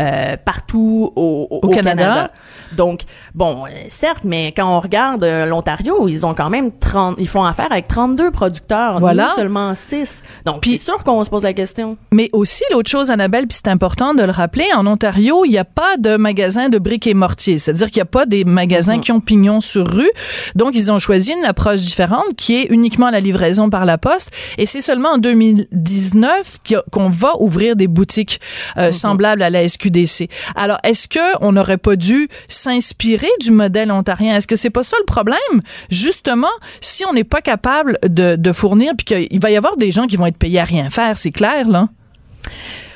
euh, partout au, Canada. Donc, bon, euh, certes, mais quand on regarde euh, l'Ontario, ils ont quand même 30, ils font affaire avec 32 producteurs, voilà. seulement 6. Donc, c'est sûr qu'on se pose la question. Mais aussi, l'autre chose, Annabelle, puis c'est important de le rappeler, en Ontario, il n'y a pas de magasin de briques et mortiers. C'est-à-dire qu'il n'y a pas des magasins mm-hmm. qui ont pignon sur rue. Donc, ils ont choisi une approche différente qui est uniquement la livraison par la poste. Et c'est seulement en 2019 qu'on va ouvrir des boutiques euh, à la SQDC. Alors, est-ce que on n'aurait pas dû s'inspirer du modèle ontarien? Est-ce que c'est pas ça le problème? Justement, si on n'est pas capable de, de fournir, puis qu'il va y avoir des gens qui vont être payés à rien faire, c'est clair, là?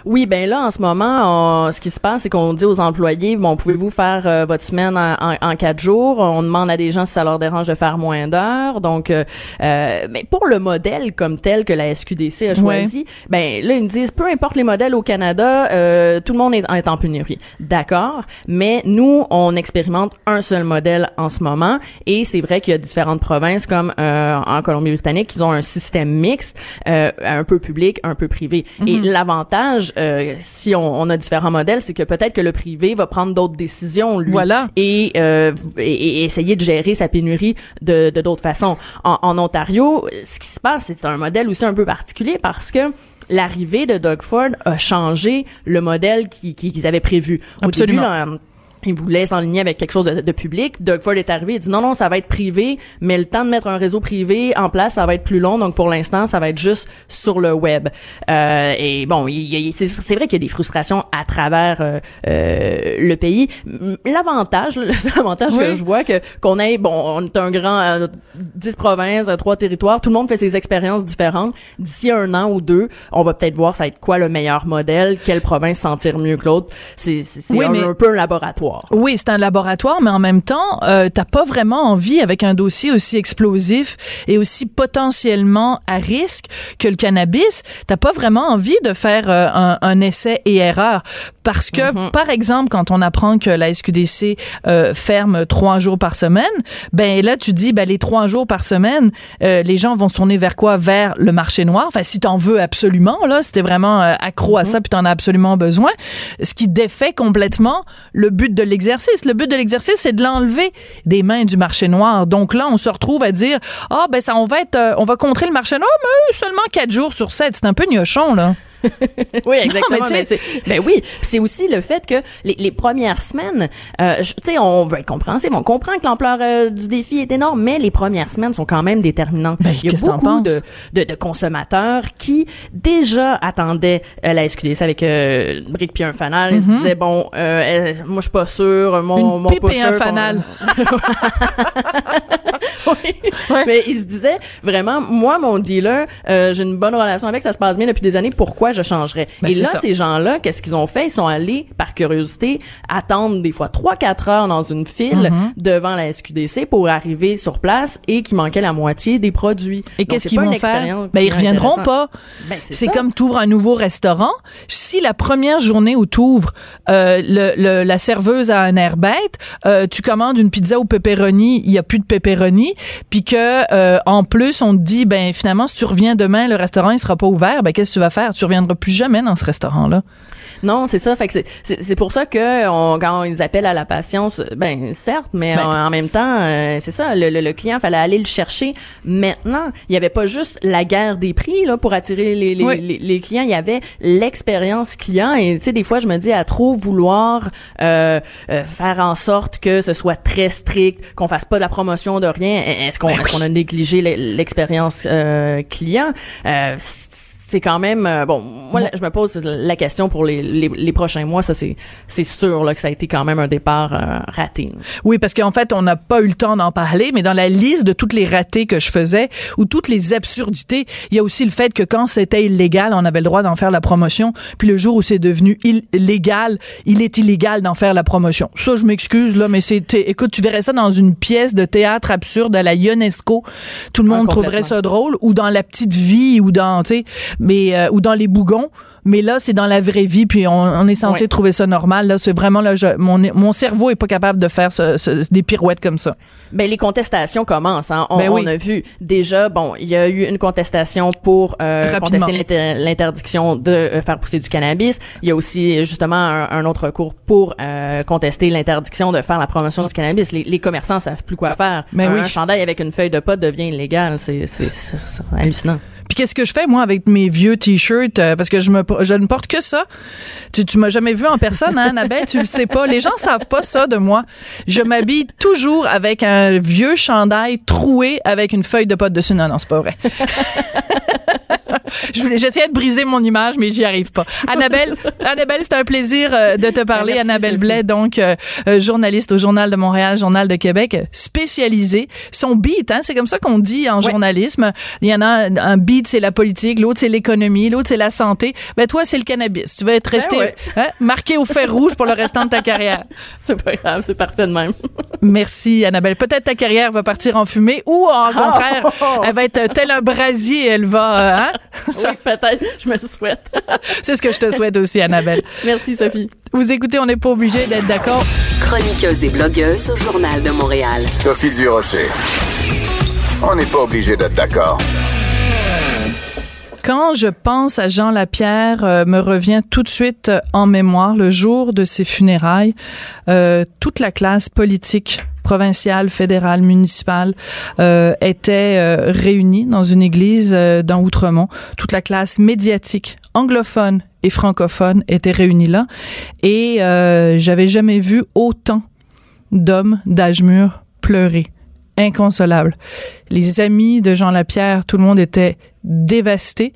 Oui, ben là, en ce moment, ce qui se passe, c'est qu'on dit aux employés, bon, pouvez-vous faire euh, votre semaine en, quatre jours? On demande à des gens si ça leur dérange de faire moins d'heures. Donc, euh, euh mais pour le modèle comme tel que la SQDC a choisi, ben là, ils me disent, peu importe les modèles au Canada, euh, tout le monde est, est en pénurie. D'accord, mais nous, on expérimente un seul modèle en ce moment, et c'est vrai qu'il y a différentes provinces comme en Colombie-Britannique qui ont un système mixte, un peu public, un peu privé. Et mhm. l'avantage euh, si on, on, a différents modèles, c'est que peut-être que le privé va prendre d'autres décisions, lui, voilà. et, euh, et, essayer de gérer sa pénurie de d'autres façons. En, en, Ontario, ce qui se passe, c'est un modèle aussi un peu particulier parce que l'arrivée de Doug Ford a changé le modèle qu'ils avaient prévu. Au Absolument. début, il voulait s'enligner avec quelque chose de, de, public. Doug Ford est arrivé, il dit non, non, ça va être privé, mais le temps de mettre un réseau privé en place, ça va être plus long. Donc, pour l'instant, ça va être juste sur le web. Euh, et bon, c'est vrai qu'il y a des frustrations à travers euh, euh le pays. L'avantage, l'avantage que je vois, que qu'on ait, bon, on est un grand, euh, 10 provinces, trois territoires, tout le monde fait ses expériences différentes. D'ici un an ou deux, on va peut-être voir ça va être quoi le meilleur modèle, quelle province sentir mieux que l'autre. C'est un, un peu un laboratoire. Oui, c'est un laboratoire, mais en même temps, euh, t'as pas vraiment envie avec un dossier aussi explosif et aussi potentiellement à risque que le cannabis, t'as pas vraiment envie de faire euh, un, un, essai et erreur parce que, mm-hmm. par exemple, quand on apprend que la SQDC euh, ferme trois jours par semaine, ben là tu dis, ben les trois jours par semaine, euh, les gens vont se tourner vers quoi? Vers le marché noir. Enfin, si t'en veux absolument, là, si t'es vraiment euh, accro à mm-hmm. ça, puis t'en as absolument besoin, ce qui défait complètement le but de l'exercice. Le but de l'exercice, c'est de l'enlever des mains du marché noir. Donc là, on se retrouve à dire, ah ben ça, on va être, on va contrer le marché noir, mais seulement quatre jours sur sept. C'est un peu gnochon là. oui, exactement. mais ben oui, c'est aussi le fait que les, les premières semaines, euh, tu sais, on veut être compréhensif, on comprend que l'ampleur euh, du défi est énorme, mais les premières semaines sont quand même déterminantes. Ben, Il y a beaucoup de, de, de, consommateurs qui déjà attendaient euh, la SQDC avec euh, brique puis un fanal. Ils se mm-hmm. disaient bon, euh, moi je suis pas sûr, mon Une mon pipe et un fanal. oui. Mais ils se disaient vraiment, moi mon dealer, euh, j'ai une bonne relation avec, ça se passe bien depuis des années. Pourquoi je changerais? Ben, et là, ces gens-là, qu'est-ce qu'ils ont fait? Ils sont allés, par curiosité, attendre des fois 3-4 heures dans une file mm-hmm. devant la SQDC pour arriver sur place et qui manquait la moitié des produits. Et qu'est-ce qu'ils vont faire? Ben, ils reviendront pas. Ben, c'est comme ouvres un nouveau restaurant. Si la première journée où t'ouvres, euh, le, la serveuse a un air bête, euh, tu commandes une pizza au pepperoni, il y a plus de pepperoni, puis que euh, en plus on te dit ben finalement si tu reviens demain, le restaurant il sera pas ouvert, ben qu'est-ce que tu vas faire? Tu reviendras plus jamais dans ce restaurant-là. Non, c'est ça. Fait que c'est pour ça que on, quand ils appellent à la patience, ben certes, mais ben. en, même temps, euh, c'est ça. Le, le, client fallait aller le chercher maintenant. Il y avait pas juste la guerre des prix là pour attirer les, les, les, clients. Il y avait l'expérience client. Et tu sais, des fois, je me dis à trop vouloir euh, euh, faire en sorte que ce soit très strict, qu'on fasse pas de la promotion de rien. Est-ce qu'on ben est-ce qu'on a négligé l'expérience client? C'est quand même euh, bon moi je me pose la question pour les, les, les prochains mois ça c'est c'est sûr là que ça a été quand même un départ euh, raté. Oui parce qu'en fait on n'a pas eu le temps d'en parler mais dans la liste de toutes les ratés que je faisais ou toutes les absurdités il y a aussi le fait que quand c'était illégal on avait le droit d'en faire la promotion. Puis le jour où c'est devenu illégal il est illégal d'en faire la promotion. Ça je m'excuse là mais c'était écoute tu verrais ça dans une pièce de théâtre absurde à la UNESCO tout le monde trouverait ça drôle ou dans la petite vie ou dans tu sais mais euh, ou dans les bougons mais là, c'est dans la vraie vie, puis on, est censé trouver ça normal. Là, c'est vraiment là, mon, mon cerveau est pas capable de faire des pirouettes comme ça. Ben les contestations commencent. Hein. On, ben on, a vu déjà, bon, il y a eu une contestation pour euh, contester l'interdiction de euh, faire pousser du cannabis. Il y a aussi justement un, autre recours pour euh, contester l'interdiction de faire la promotion du cannabis. Les, les commerçants savent plus quoi faire. Mais ben un, chandail avec une feuille de pot devient illégal. C'est hallucinant. Puis qu'est-ce que je fais moi avec mes vieux t-shirts? Euh, parce que je me je ne porte que ça. Tu tu m'as jamais vu en personne hein, Annabelle, tu le sais pas. Les gens savent pas ça de moi. Je m'habille toujours avec un vieux chandail troué avec une feuille de pote dessus. Non non, c'est pas vrai. J'essayais de briser mon image, mais j'y arrive pas. Annabelle, Annabelle, c'est un plaisir euh, de te parler. Merci, Annabelle Blais, donc euh, journaliste au Journal de Montréal, Journal de Québec, spécialisée. Son beat, hein, c'est comme ça qu'on dit en journalisme. Il y en a un beat c'est la politique, l'autre c'est l'économie, l'autre c'est la santé. Ben toi c'est le cannabis. Tu vas être ben resté hein, marqué au fer rouge pour le restant de ta carrière. C'est pas grave, c'est parfait de même. Merci Annabelle. Peut-être ta carrière va partir en fumée ou en oh! contraire, elle va être tel un brasier, elle va euh, hein? Oui, peut-être, je me le souhaite. c'est ce que je te souhaite aussi Annabelle. Merci Sophie. Vous écoutez, on n'est pas obligé d'être d'accord. Chroniqueuse et blogueuse au journal de Montréal. Sophie Durocher. On n'est pas obligé d'être d'accord. Quand je pense à Jean Lapierre, euh, me revient tout de suite euh, en mémoire le jour de ses funérailles, euh, toute la classe politique municipales euh, étaient euh, réunies dans une église euh, dans Outremont. Toute la classe médiatique anglophone et francophone était réunie là. Et j'avais jamais vu autant d'hommes d'âge mûr pleurer inconsolable. Les amis de Jean Lapierre, tout le monde était dévasté.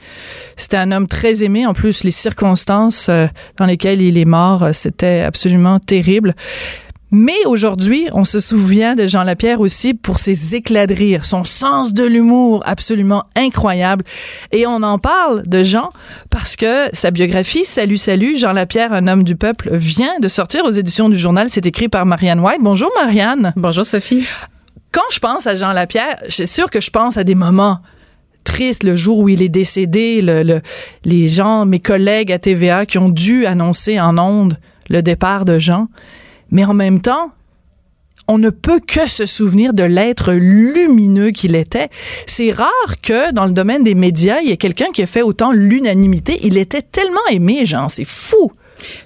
C'était un homme très aimé. En plus, les circonstances euh, dans lesquelles il est mort, euh, c'était absolument terrible. Mais aujourd'hui, on se souvient de Jean Lapierre aussi pour ses éclats de rire, son sens de l'humour absolument incroyable. Et on en parle de Jean parce que sa biographie, Salut, salut, Jean Lapierre, un homme du peuple, vient de sortir aux éditions du journal. C'est écrit par Marianne White. Bonjour Marianne. Bonjour Sophie. Quand je pense à Jean Lapierre, c'est sûr que je pense à des moments tristes, le jour où il est décédé, le, le- les gens, mes collègues à TVA qui ont dû annoncer en ondes le départ de Jean. Mais en même temps, on ne peut que se souvenir de l'être lumineux qu'il était. C'est rare que dans le domaine des médias, il y ait quelqu'un qui ait fait autant l'unanimité. Il était tellement aimé, Jean, c'est fou.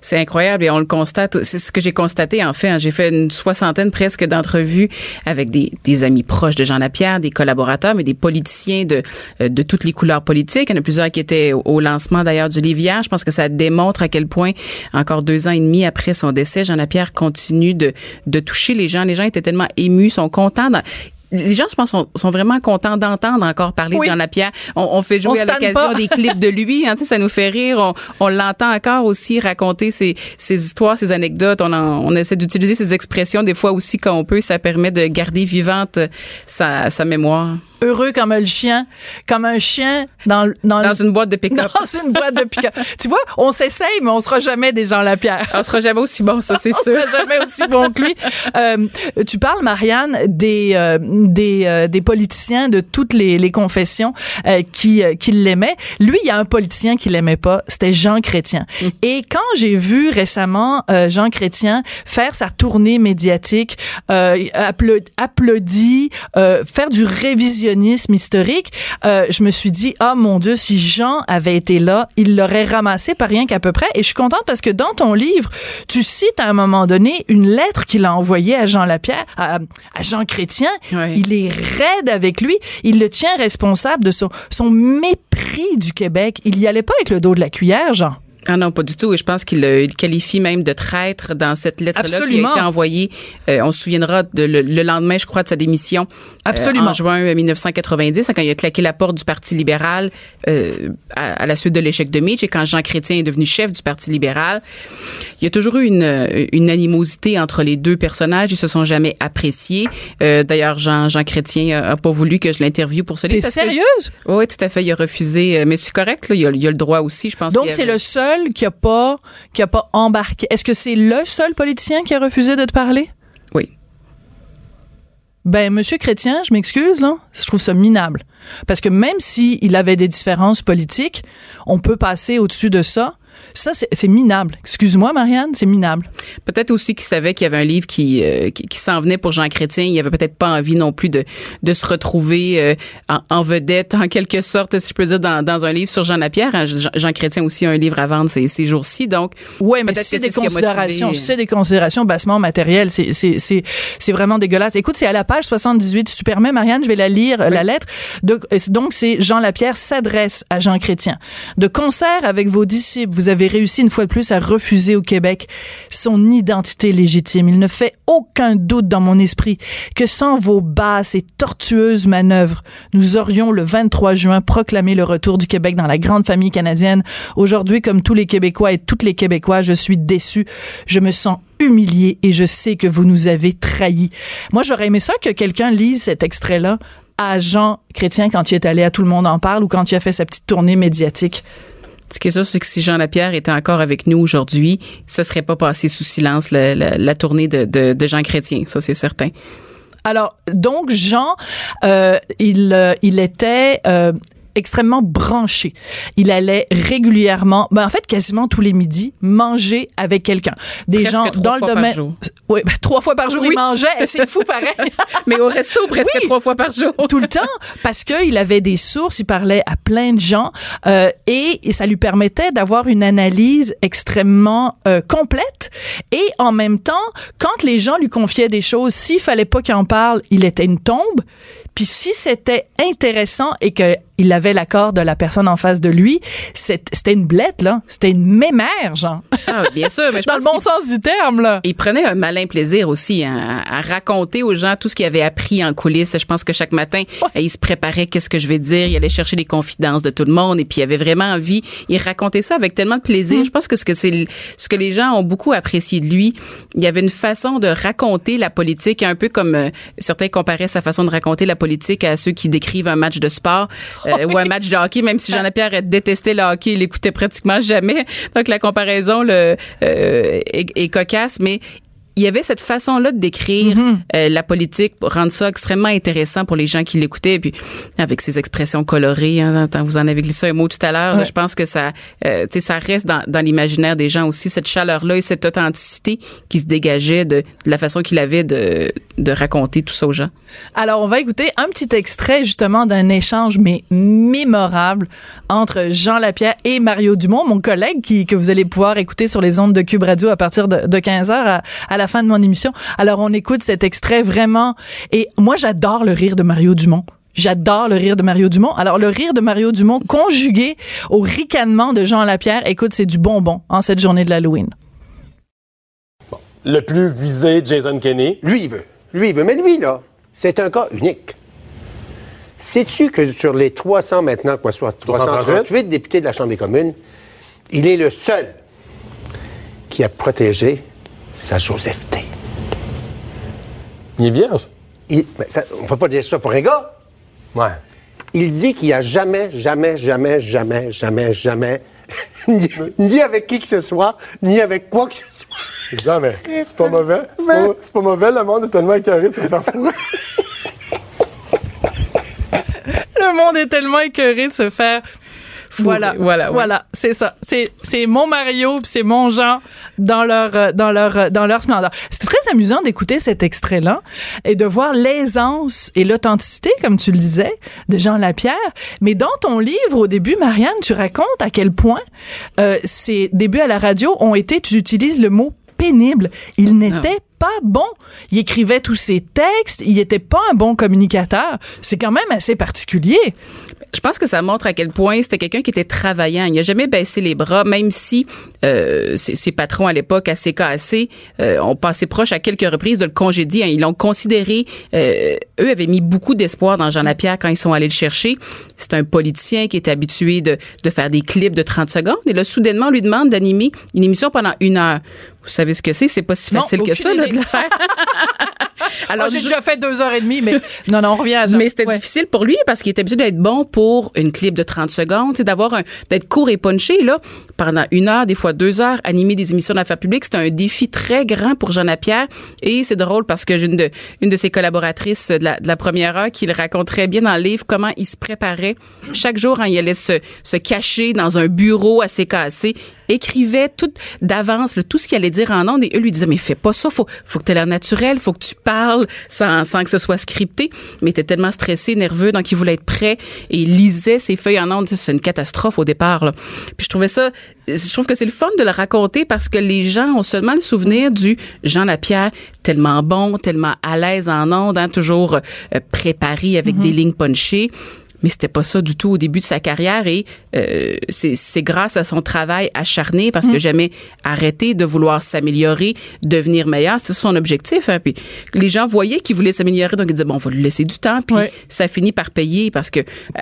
C'est incroyable et on le constate. C'est ce que j'ai constaté en fait. hein. J'ai fait une soixantaine presque d'entrevues avec des, amis proches de Jean Lapierre, des collaborateurs, mais des politiciens de, euh, de toutes les couleurs politiques. Il y en a plusieurs qui étaient au- lancement d'ailleurs du hier. Je pense que ça démontre à quel point, encore deux ans et demi après son décès, Jean Lapierre continue de, de toucher les gens. Les gens étaient tellement émus, sont contents. Les gens, je pense, sont, sont vraiment contents d'entendre encore parler Oui. de Jean Lapierre. On, on fait jouer à l'occasion des clips de lui. Hein, ça nous fait rire. On, on l'entend encore aussi raconter ses, ses histoires, ses anecdotes. On, en- on essaie d'utiliser ses expressions des fois aussi quand on peut. Ça permet de garder vivante sa, sa mémoire. Heureux comme un chien, comme un chien dans, dans, Dans une boîte de pick-up. dans une boîte de pick-up. tu vois, on s'essaye, mais on sera jamais des Jean Lapierre. On sera jamais aussi bon, ça, c'est on sûr. sera jamais aussi bon que lui. Euh, tu parles, Marianne, des euh, des, euh, des politiciens de toutes les, les confessions euh, qui euh, qui l'aimaient. Lui, il y a un politicien qui l'aimait pas, c'était Jean Chrétien. Et quand j'ai vu récemment euh, Jean Chrétien faire sa tournée médiatique, euh, appla- applaudi, euh, faire du révisionnisme historique, euh, je me suis dit ah mon Dieu, si Jean avait été là, il l'aurait ramassé par rien qu'à peu près. Et je suis contente parce que dans ton livre, tu cites à un moment donné une lettre qu'il a envoyée à Jean Lapierre, à, à Jean Chrétien. Il est raide avec lui. Il le tient responsable de son, son mépris du Québec. Il y allait pas avec le dos de la cuillère, Jean. Ah non, pas du tout. Et je pense qu'il le qualifie même de traître dans cette lettre-là qui a été envoyée. euh, on se souviendra de le, le lendemain, je crois, de sa démission. euh, Absolument. en juin euh, 1990, quand il a claqué la porte du Parti libéral euh, à, à la suite de l'échec de Mitch et quand Jean Chrétien est devenu chef du Parti libéral. Il y a toujours eu une, euh, une animosité entre les deux personnages. Ils se sont jamais appréciés. Euh, D'ailleurs, Jean, Jean Chrétien a, a pas voulu que je l'interviewe pour ce T'es livre. je- sérieuse? Oui, tout à fait. Il a refusé. euh, Mais c'est correct. Là, il, a, il a le droit aussi, je pense. Donc c'est le seul qui a pas qui a pas embarqué. Est-ce que c'est le seul politicien qui a refusé de te parler? Oui. Ben, Monsieur Chrétien, je m'excuse, là. Je trouve ça minable. Parce que même si il avait des différences politiques, on peut passer au-dessus de ça. Ça, c'est minable. Excuse-moi, Marianne, c'est minable. Peut-être aussi qu'il savait qu'il y avait un livre qui, euh, qui, qui s'en venait pour Jean Chrétien. Il avait peut-être pas envie non plus de, de se retrouver euh, en, en vedette, en quelque sorte, si je peux dire, dans, dans un livre sur Jean Lapierre. Hein, Jean, Jean Chrétien aussi a un livre à vendre ces, ces jours-ci. Donc, Ouais, mais c'est des ce considérations, motivé. c'est des considérations bassement matérielles. C'est, vraiment dégueulasse. Écoute, c'est à la page 78. Si tu permets, Marianne, je vais la lire, euh, la lettre. De- donc, c'est Jean Lapierre s'adresse à Jean Chrétien. De concert avec vos disciples, vous avez réussi une fois de plus à refuser au Québec son identité légitime. Il ne fait aucun doute dans mon esprit que sans vos basses et tortueuses manœuvres, nous aurions le 23 juin proclamé le retour du Québec dans la grande famille canadienne. Aujourd'hui, comme tous les Québécois et toutes les Québécois, je suis déçu. Je me sens humilié et je sais que vous nous avez trahis. Moi, j'aurais aimé ça que quelqu'un lise cet extrait-là à Jean Chrétien quand il est allé à Tout le monde en parle ou quand il a fait sa petite tournée médiatique. Ce qui est sûr, c'est que si Jean Lapierre était encore avec nous aujourd'hui, ce serait pas passé sous silence la, la, tournée de, de, de Jean Chrétien. Ça, c'est certain. Alors, donc, Jean, euh, il, euh, il était... euh, extrêmement branché. Il allait régulièrement, ben en fait quasiment tous les midis, manger avec quelqu'un. Des Presque gens dans le fois par domaine. jour. Oui, ben, trois fois par jour Oui. il mangeait. C'est fou pareil. Mais au resto, presque Oui. trois fois par jour. tout le temps parce que il avait des sources, il parlait à plein de gens euh, et, et ça lui permettait d'avoir une analyse extrêmement euh, complète et en même temps, quand les gens lui confiaient des choses, s'il fallait pas qu'il en parle, il était une tombe. Puis si c'était intéressant et que il avait l'accord de la personne en face de lui, c'était une blette là, c'était une mémère genre. Ah, bien sûr, mais je Dans le bon sens du terme là. Il prenait un malin plaisir aussi hein, à, raconter aux gens tout ce qu'il avait appris en coulisses. Je pense que chaque matin, il se préparait qu'est-ce que je vais dire, il allait chercher les confidences de tout le monde et puis il avait vraiment envie, il racontait ça avec tellement de plaisir. Mm. Je pense que ce que c'est ce que les gens ont beaucoup apprécié de lui, il y avait une façon de raconter la politique un peu comme euh, certains comparaient sa façon de raconter la politique à ceux qui décrivent un match de sport euh, ou un match de hockey même si Jean-Pierre détestait le hockey, il l'écoutait pratiquement jamais. Donc la comparaison le, euh, est, est cocasse mais il y avait cette façon-là de décrire euh, la politique pour rendre ça extrêmement intéressant pour les gens qui l'écoutaient. Puis avec ses expressions colorées, hein, vous en avez glissé un mot tout à l'heure. Ouais. Je pense que ça, euh, tu sais, ça reste dans, dans l'imaginaire des gens aussi cette chaleur-là et cette authenticité qui se dégageait de, de la façon qu'il avait de, de raconter tout ça aux gens. Alors, on va écouter un petit extrait justement d'un échange, mais mémorable, entre Jean Lapierre et Mario Dumont, mon collègue, qui, que vous allez pouvoir écouter sur les ondes de Cube Radio à partir de, de 15 heures à, à la fin de mon émission. Alors, on écoute cet extrait vraiment. Et moi, j'adore le rire de Mario Dumont. J'adore le rire de Mario Dumont. Alors, le rire de Mario Dumont conjugué au ricanement de Jean Lapierre, écoute, c'est du bonbon en cette journée de l'Halloween. le plus visé, Jason Kenney. Lui, il veut. Lui, il veut. Mais lui, là, c'est un cas unique. Sais-tu que sur les 300 maintenant, quoi, soit 338 députés de la Chambre des communes, il est le seul qui a protégé sa Josephté. Il est vierge? Il- ça- on ne peut pas dire ça pour un gars. Ouais. Il dit qu'il n'y a jamais, jamais, jamais, jamais, jamais, jamais, ni, ni avec qui que ce soit, ni avec quoi que ce soit. Jamais. C'est pas mauvais. C'est pas, c'est pas mauvais, le monde est tellement écœuré de se faire fourrer. Le monde est tellement écœuré de se faire. Voilà, voilà, voilà, ouais. c'est ça. C'est c'est mon Mario puis c'est mon Jean dans leur euh, dans leur euh, dans leur splendeur. C'était très amusant d'écouter cet extrait là et de voir l'aisance et l'authenticité comme tu le disais de Jean Lapierre, mais dans ton livre au début Marianne, tu racontes à quel point euh, ces débuts à la radio ont été tu utilises le mot pénible. Il n'était pas bon. Il écrivait tous ses textes, il était pas un bon communicateur. C'est quand même assez particulier. Je pense que ça montre à quel point c'était quelqu'un qui était travaillant. Il n'a jamais baissé les bras, même si euh, ses, patrons à l'époque, à CKAC, euh, ont passé proche à quelques reprises de le congédier. hein. Ils l'ont considéré, euh, eux avaient mis beaucoup d'espoir dans Jean Lapierre quand ils sont allés le chercher. C'est un politicien qui est habitué de, de faire des clips de 30 secondes. Et là, soudainement, on lui demande d'animer une émission pendant une heure. Vous savez ce que c'est? C'est pas si Non, facile que ça là, de le faire. Alors, j'ai je- déjà fait deux heures et demie, mais non, non, on revient à mais c'était Ouais. difficile pour lui parce qu'il était habitué d'être bon pour une clip de 30 secondes, c'est d'avoir un d'être court et punché là pendant une heure, des fois deux heures, animer des émissions d'affaires publiques, c'était un défi très grand pour Jean Lapierre et c'est drôle parce que j'ai une de une de ses collaboratrices de la, de la première heure qui le raconte très bien dans le livre comment il se préparait chaque jour quand il allait se, se cacher dans un bureau à CKC écrivait tout d'avance le- tout ce qu'il allait dire en ondes et eux lui disaient mais fais pas ça faut faut que tu aies l'air naturel faut que tu parles sans, sans que ce soit scripté. Mais était tellement stressé nerveux donc il voulait être prêt et il lisait ses feuilles en ondes. C'est une catastrophe au départ là. puis je trouvais ça je trouve que c'est le fun de le raconter parce que les gens ont seulement le souvenir du Jean Lapierre tellement bon tellement à l'aise en ondes hein, toujours euh, préparé avec des lignes punchées mais c'était pas ça du tout au début de sa carrière et euh, c'est grâce à son travail acharné parce que jamais arrêté de vouloir s'améliorer, devenir meilleur, c'est son objectif. Hein. Puis les gens voyaient qu'il voulait s'améliorer, donc ils disaient bon, on va lui laisser du temps. Puis Ouais. ça finit par payer parce que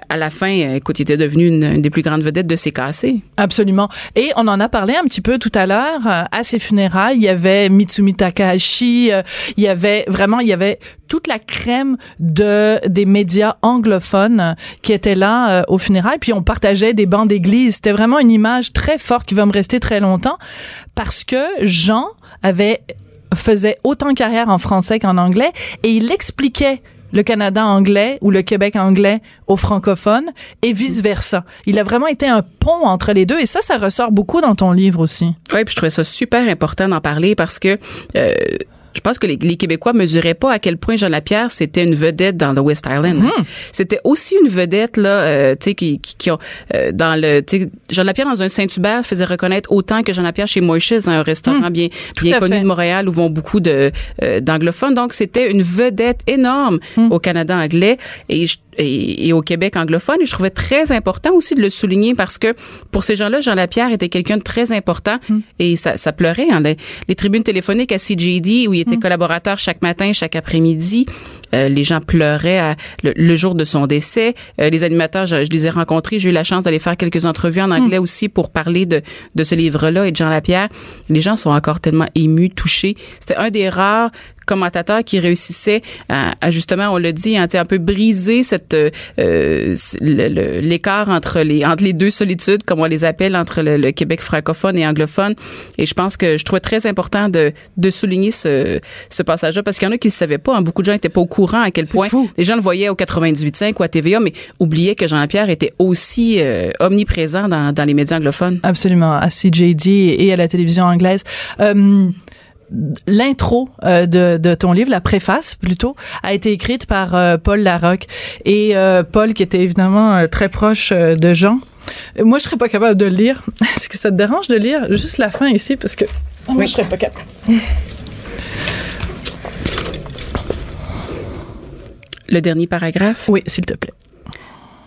à la fin, euh, écoute, il était devenu une, une des plus grandes vedettes de CKC. Absolument. Et on en a parlé un petit peu tout à l'heure. euh, à ses funérailles, il y avait Mitsumi Takahashi, euh, il y avait vraiment, il y avait toute la crème de des médias anglophones qui étaient là euh, aux funérailles. Puis on partageait des bancs d'église. C'était vraiment une image très forte qui va me rester très longtemps parce que Jean avait faisait autant carrière en français qu'en anglais et il expliquait le Canada anglais ou le Québec anglais aux francophones et vice-versa. Il a vraiment été un pont entre les deux et ça, ça ressort beaucoup dans ton livre aussi. Oui, puis je trouvais ça super important d'en parler parce que euh, je pense que les, les, Québécois mesuraient pas à quel point Jean Lapierre c'était une vedette dans le West Island. Mhm. C'était aussi une vedette là, euh, tu sais, qui, qui, qui ont euh, dans le, Jean Lapierre dans un Saint-Hubert faisait reconnaître autant que Jean Lapierre chez Moïse, un restaurant bien Tout bien à connu fait. de Montréal où vont beaucoup de euh, d'anglophones. Donc c'était une vedette énorme au Canada anglais et, je- et, et au Québec anglophone. Et je trouvais très important aussi de le souligner parce que pour ces gens-là, Jean Lapierre était quelqu'un de très important et ça, ça pleurait. Hein, les, les tribunes téléphoniques à CJD où il était collaborateur chaque matin, chaque après-midi. Euh, les gens pleuraient à- le, le jour de son décès. Euh, les animateurs, je, je les ai rencontrés. J'ai eu la chance d'aller faire quelques entrevues en anglais aussi pour parler de, de ce livre-là et de Jean Lapierre. Les gens sont encore tellement émus, touchés. C'était un des rares commentateurs qui réussissait à, à justement, on l'a dit, hein, un peu briser cette euh, l'écart entre les entre les deux solitudes, comme on les appelle, entre le, le Québec francophone et anglophone. Et je pense que je trouvais très important de, de souligner ce, ce passage-là parce qu'il y en a qui ne savaient pas. hein. Beaucoup de gens n'étaient pas au courant à quel point fou. les gens le voyaient au 98.5 ou à TVA, mais oubliaient que Jean-Pierre était aussi euh, omniprésent dans, dans les médias anglophones. Absolument, à CJD et à la télévision anglaise. Euh, L'intro euh, de, de ton livre, la préface plutôt, a été écrite par euh, Paul Larocque. Et euh, Paul, qui était évidemment très proche de Jean. Moi, je serais pas capable de le lire. Est-ce que ça te dérange de lire juste la fin ici? Parce que moi, je serais pas capable. Le dernier paragraphe? Oui, s'il te plaît.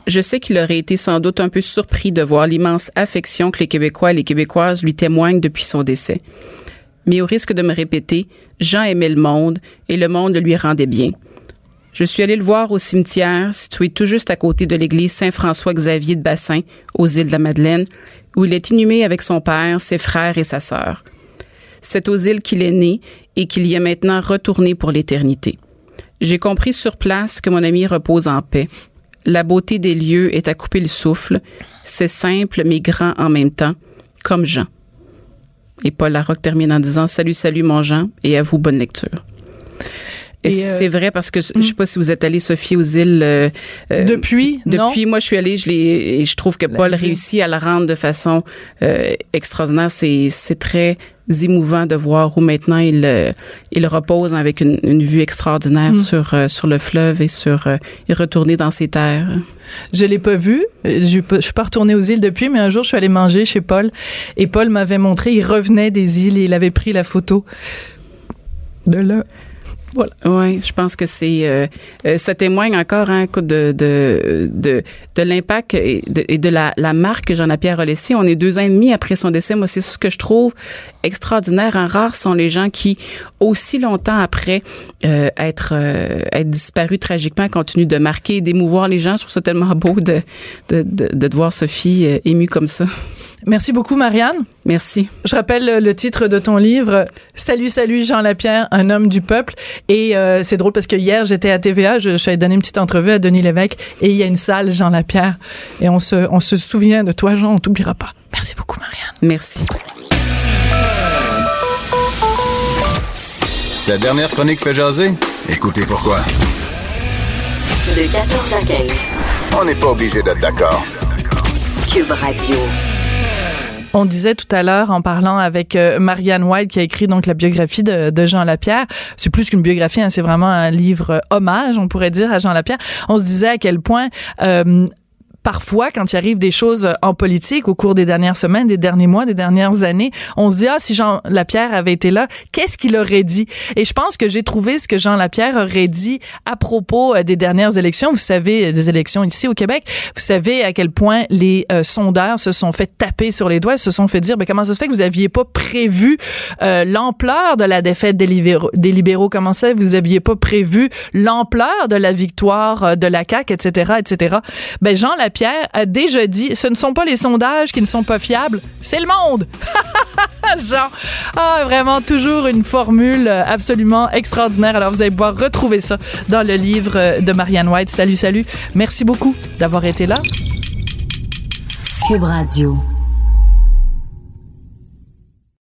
Je sais qu'il aurait été sans doute un peu surpris de voir l'immense affection que les Québécois et les Québécoises lui témoignent depuis son décès. Mais au risque de me répéter, Jean aimait le monde et le monde le lui rendait bien. Je suis allé le voir au cimetière, situé tout juste à côté de l'église Saint-François-Xavier de Bassin, aux îles de la Madeleine, où il est inhumé avec son père, ses frères et sa sœur. C'est aux îles qu'il est né et qu'il y est maintenant retourné pour l'éternité. J'ai compris sur place que mon ami repose en paix. La beauté des lieux est à couper le souffle. C'est simple mais grand en même temps, comme Jean. Et Paul Larocque termine en disant Salut, salut mon Jean, et à vous, bonne lecture. Et, Et, euh, c'est vrai parce que je sais pas si vous êtes allé, Sophie, aux îles. euh, euh, Depuis, non? depuis, moi, je suis allée, je l'ai, et je trouve que Paul réussit à la rendre de façon euh, extraordinaire. C'est, c'est très émouvant de voir où maintenant il, euh, il repose avec une, une vue extraordinaire Mm. sur euh, sur le fleuve et sur euh, et retourner dans ses terres. Je l'ai pas vu. Euh, Je je suis pas retournée aux îles depuis, mais un jour, je suis allée manger chez Paul. Et Paul m'avait montré, il revenait des îles et il avait pris la photo de là. Oui, je pense que c'est euh, euh, ça témoigne encore hein, de de de, de l'impact et de, et de la, la marque que Jean-Pierre a laissée. On est deux ans et demi après son décès. Moi, c'est ce que je trouve extraordinaire. En rare sont les gens qui, aussi longtemps après euh, être euh, être disparus tragiquement, continuent de marquer et d'émouvoir les gens. Je trouve ça tellement beau de de, de, de te voir Sophie euh, émue comme ça. Merci beaucoup, Marianne. Merci. Je rappelle le- le titre de ton livre, Salut, salut, Jean Lapierre, un homme du peuple. Et euh, c'est drôle parce que hier, j'étais à TVA, je, je suis allée donner une petite entrevue à Denis Lévesque et il y a une salle Jean Lapierre. Et on se, on se souvient de toi, Jean, on t'oubliera pas. Merci beaucoup, Marianne. Merci. Sa dernière chronique fait jaser? Écoutez pourquoi. De 14 à 15. On n'est pas obligé d'être d'accord. Cube Radio. On disait tout à l'heure en parlant avec euh, Marianne White qui a écrit donc la biographie de, Jean Lapierre. C'est plus qu'une biographie, hein, c'est vraiment un livre euh, hommage, on pourrait dire, à Jean Lapierre. On se disait à quel point euh, parfois, quand il arrive des choses en politique au cours des dernières semaines, des derniers mois, des dernières années, on se dit, ah, si Jean Lapierre avait été là, qu'est-ce qu'il aurait dit? Et je pense que j'ai trouvé ce que Jean Lapierre aurait dit à propos euh, des dernières élections. Vous savez, euh, des élections ici au Québec. Vous savez à quel point les euh, sondeurs se sont fait taper sur les doigts, se sont fait dire, ben, comment ça se fait que vous aviez pas prévu euh, l'ampleur de la défaite des libéraux, des libéraux? Comment ça, vous aviez pas prévu l'ampleur de la victoire euh, de la CAQ, etc., etc. Ben, a déjà dit, ce ne sont pas les sondages qui ne sont pas fiables, c'est le monde. Jean, ah, vraiment toujours une formule absolument extraordinaire. Alors, vous allez pouvoir retrouver ça dans le livre de Marianne White. Salut, salut. Merci beaucoup d'avoir été là. Cube Radio.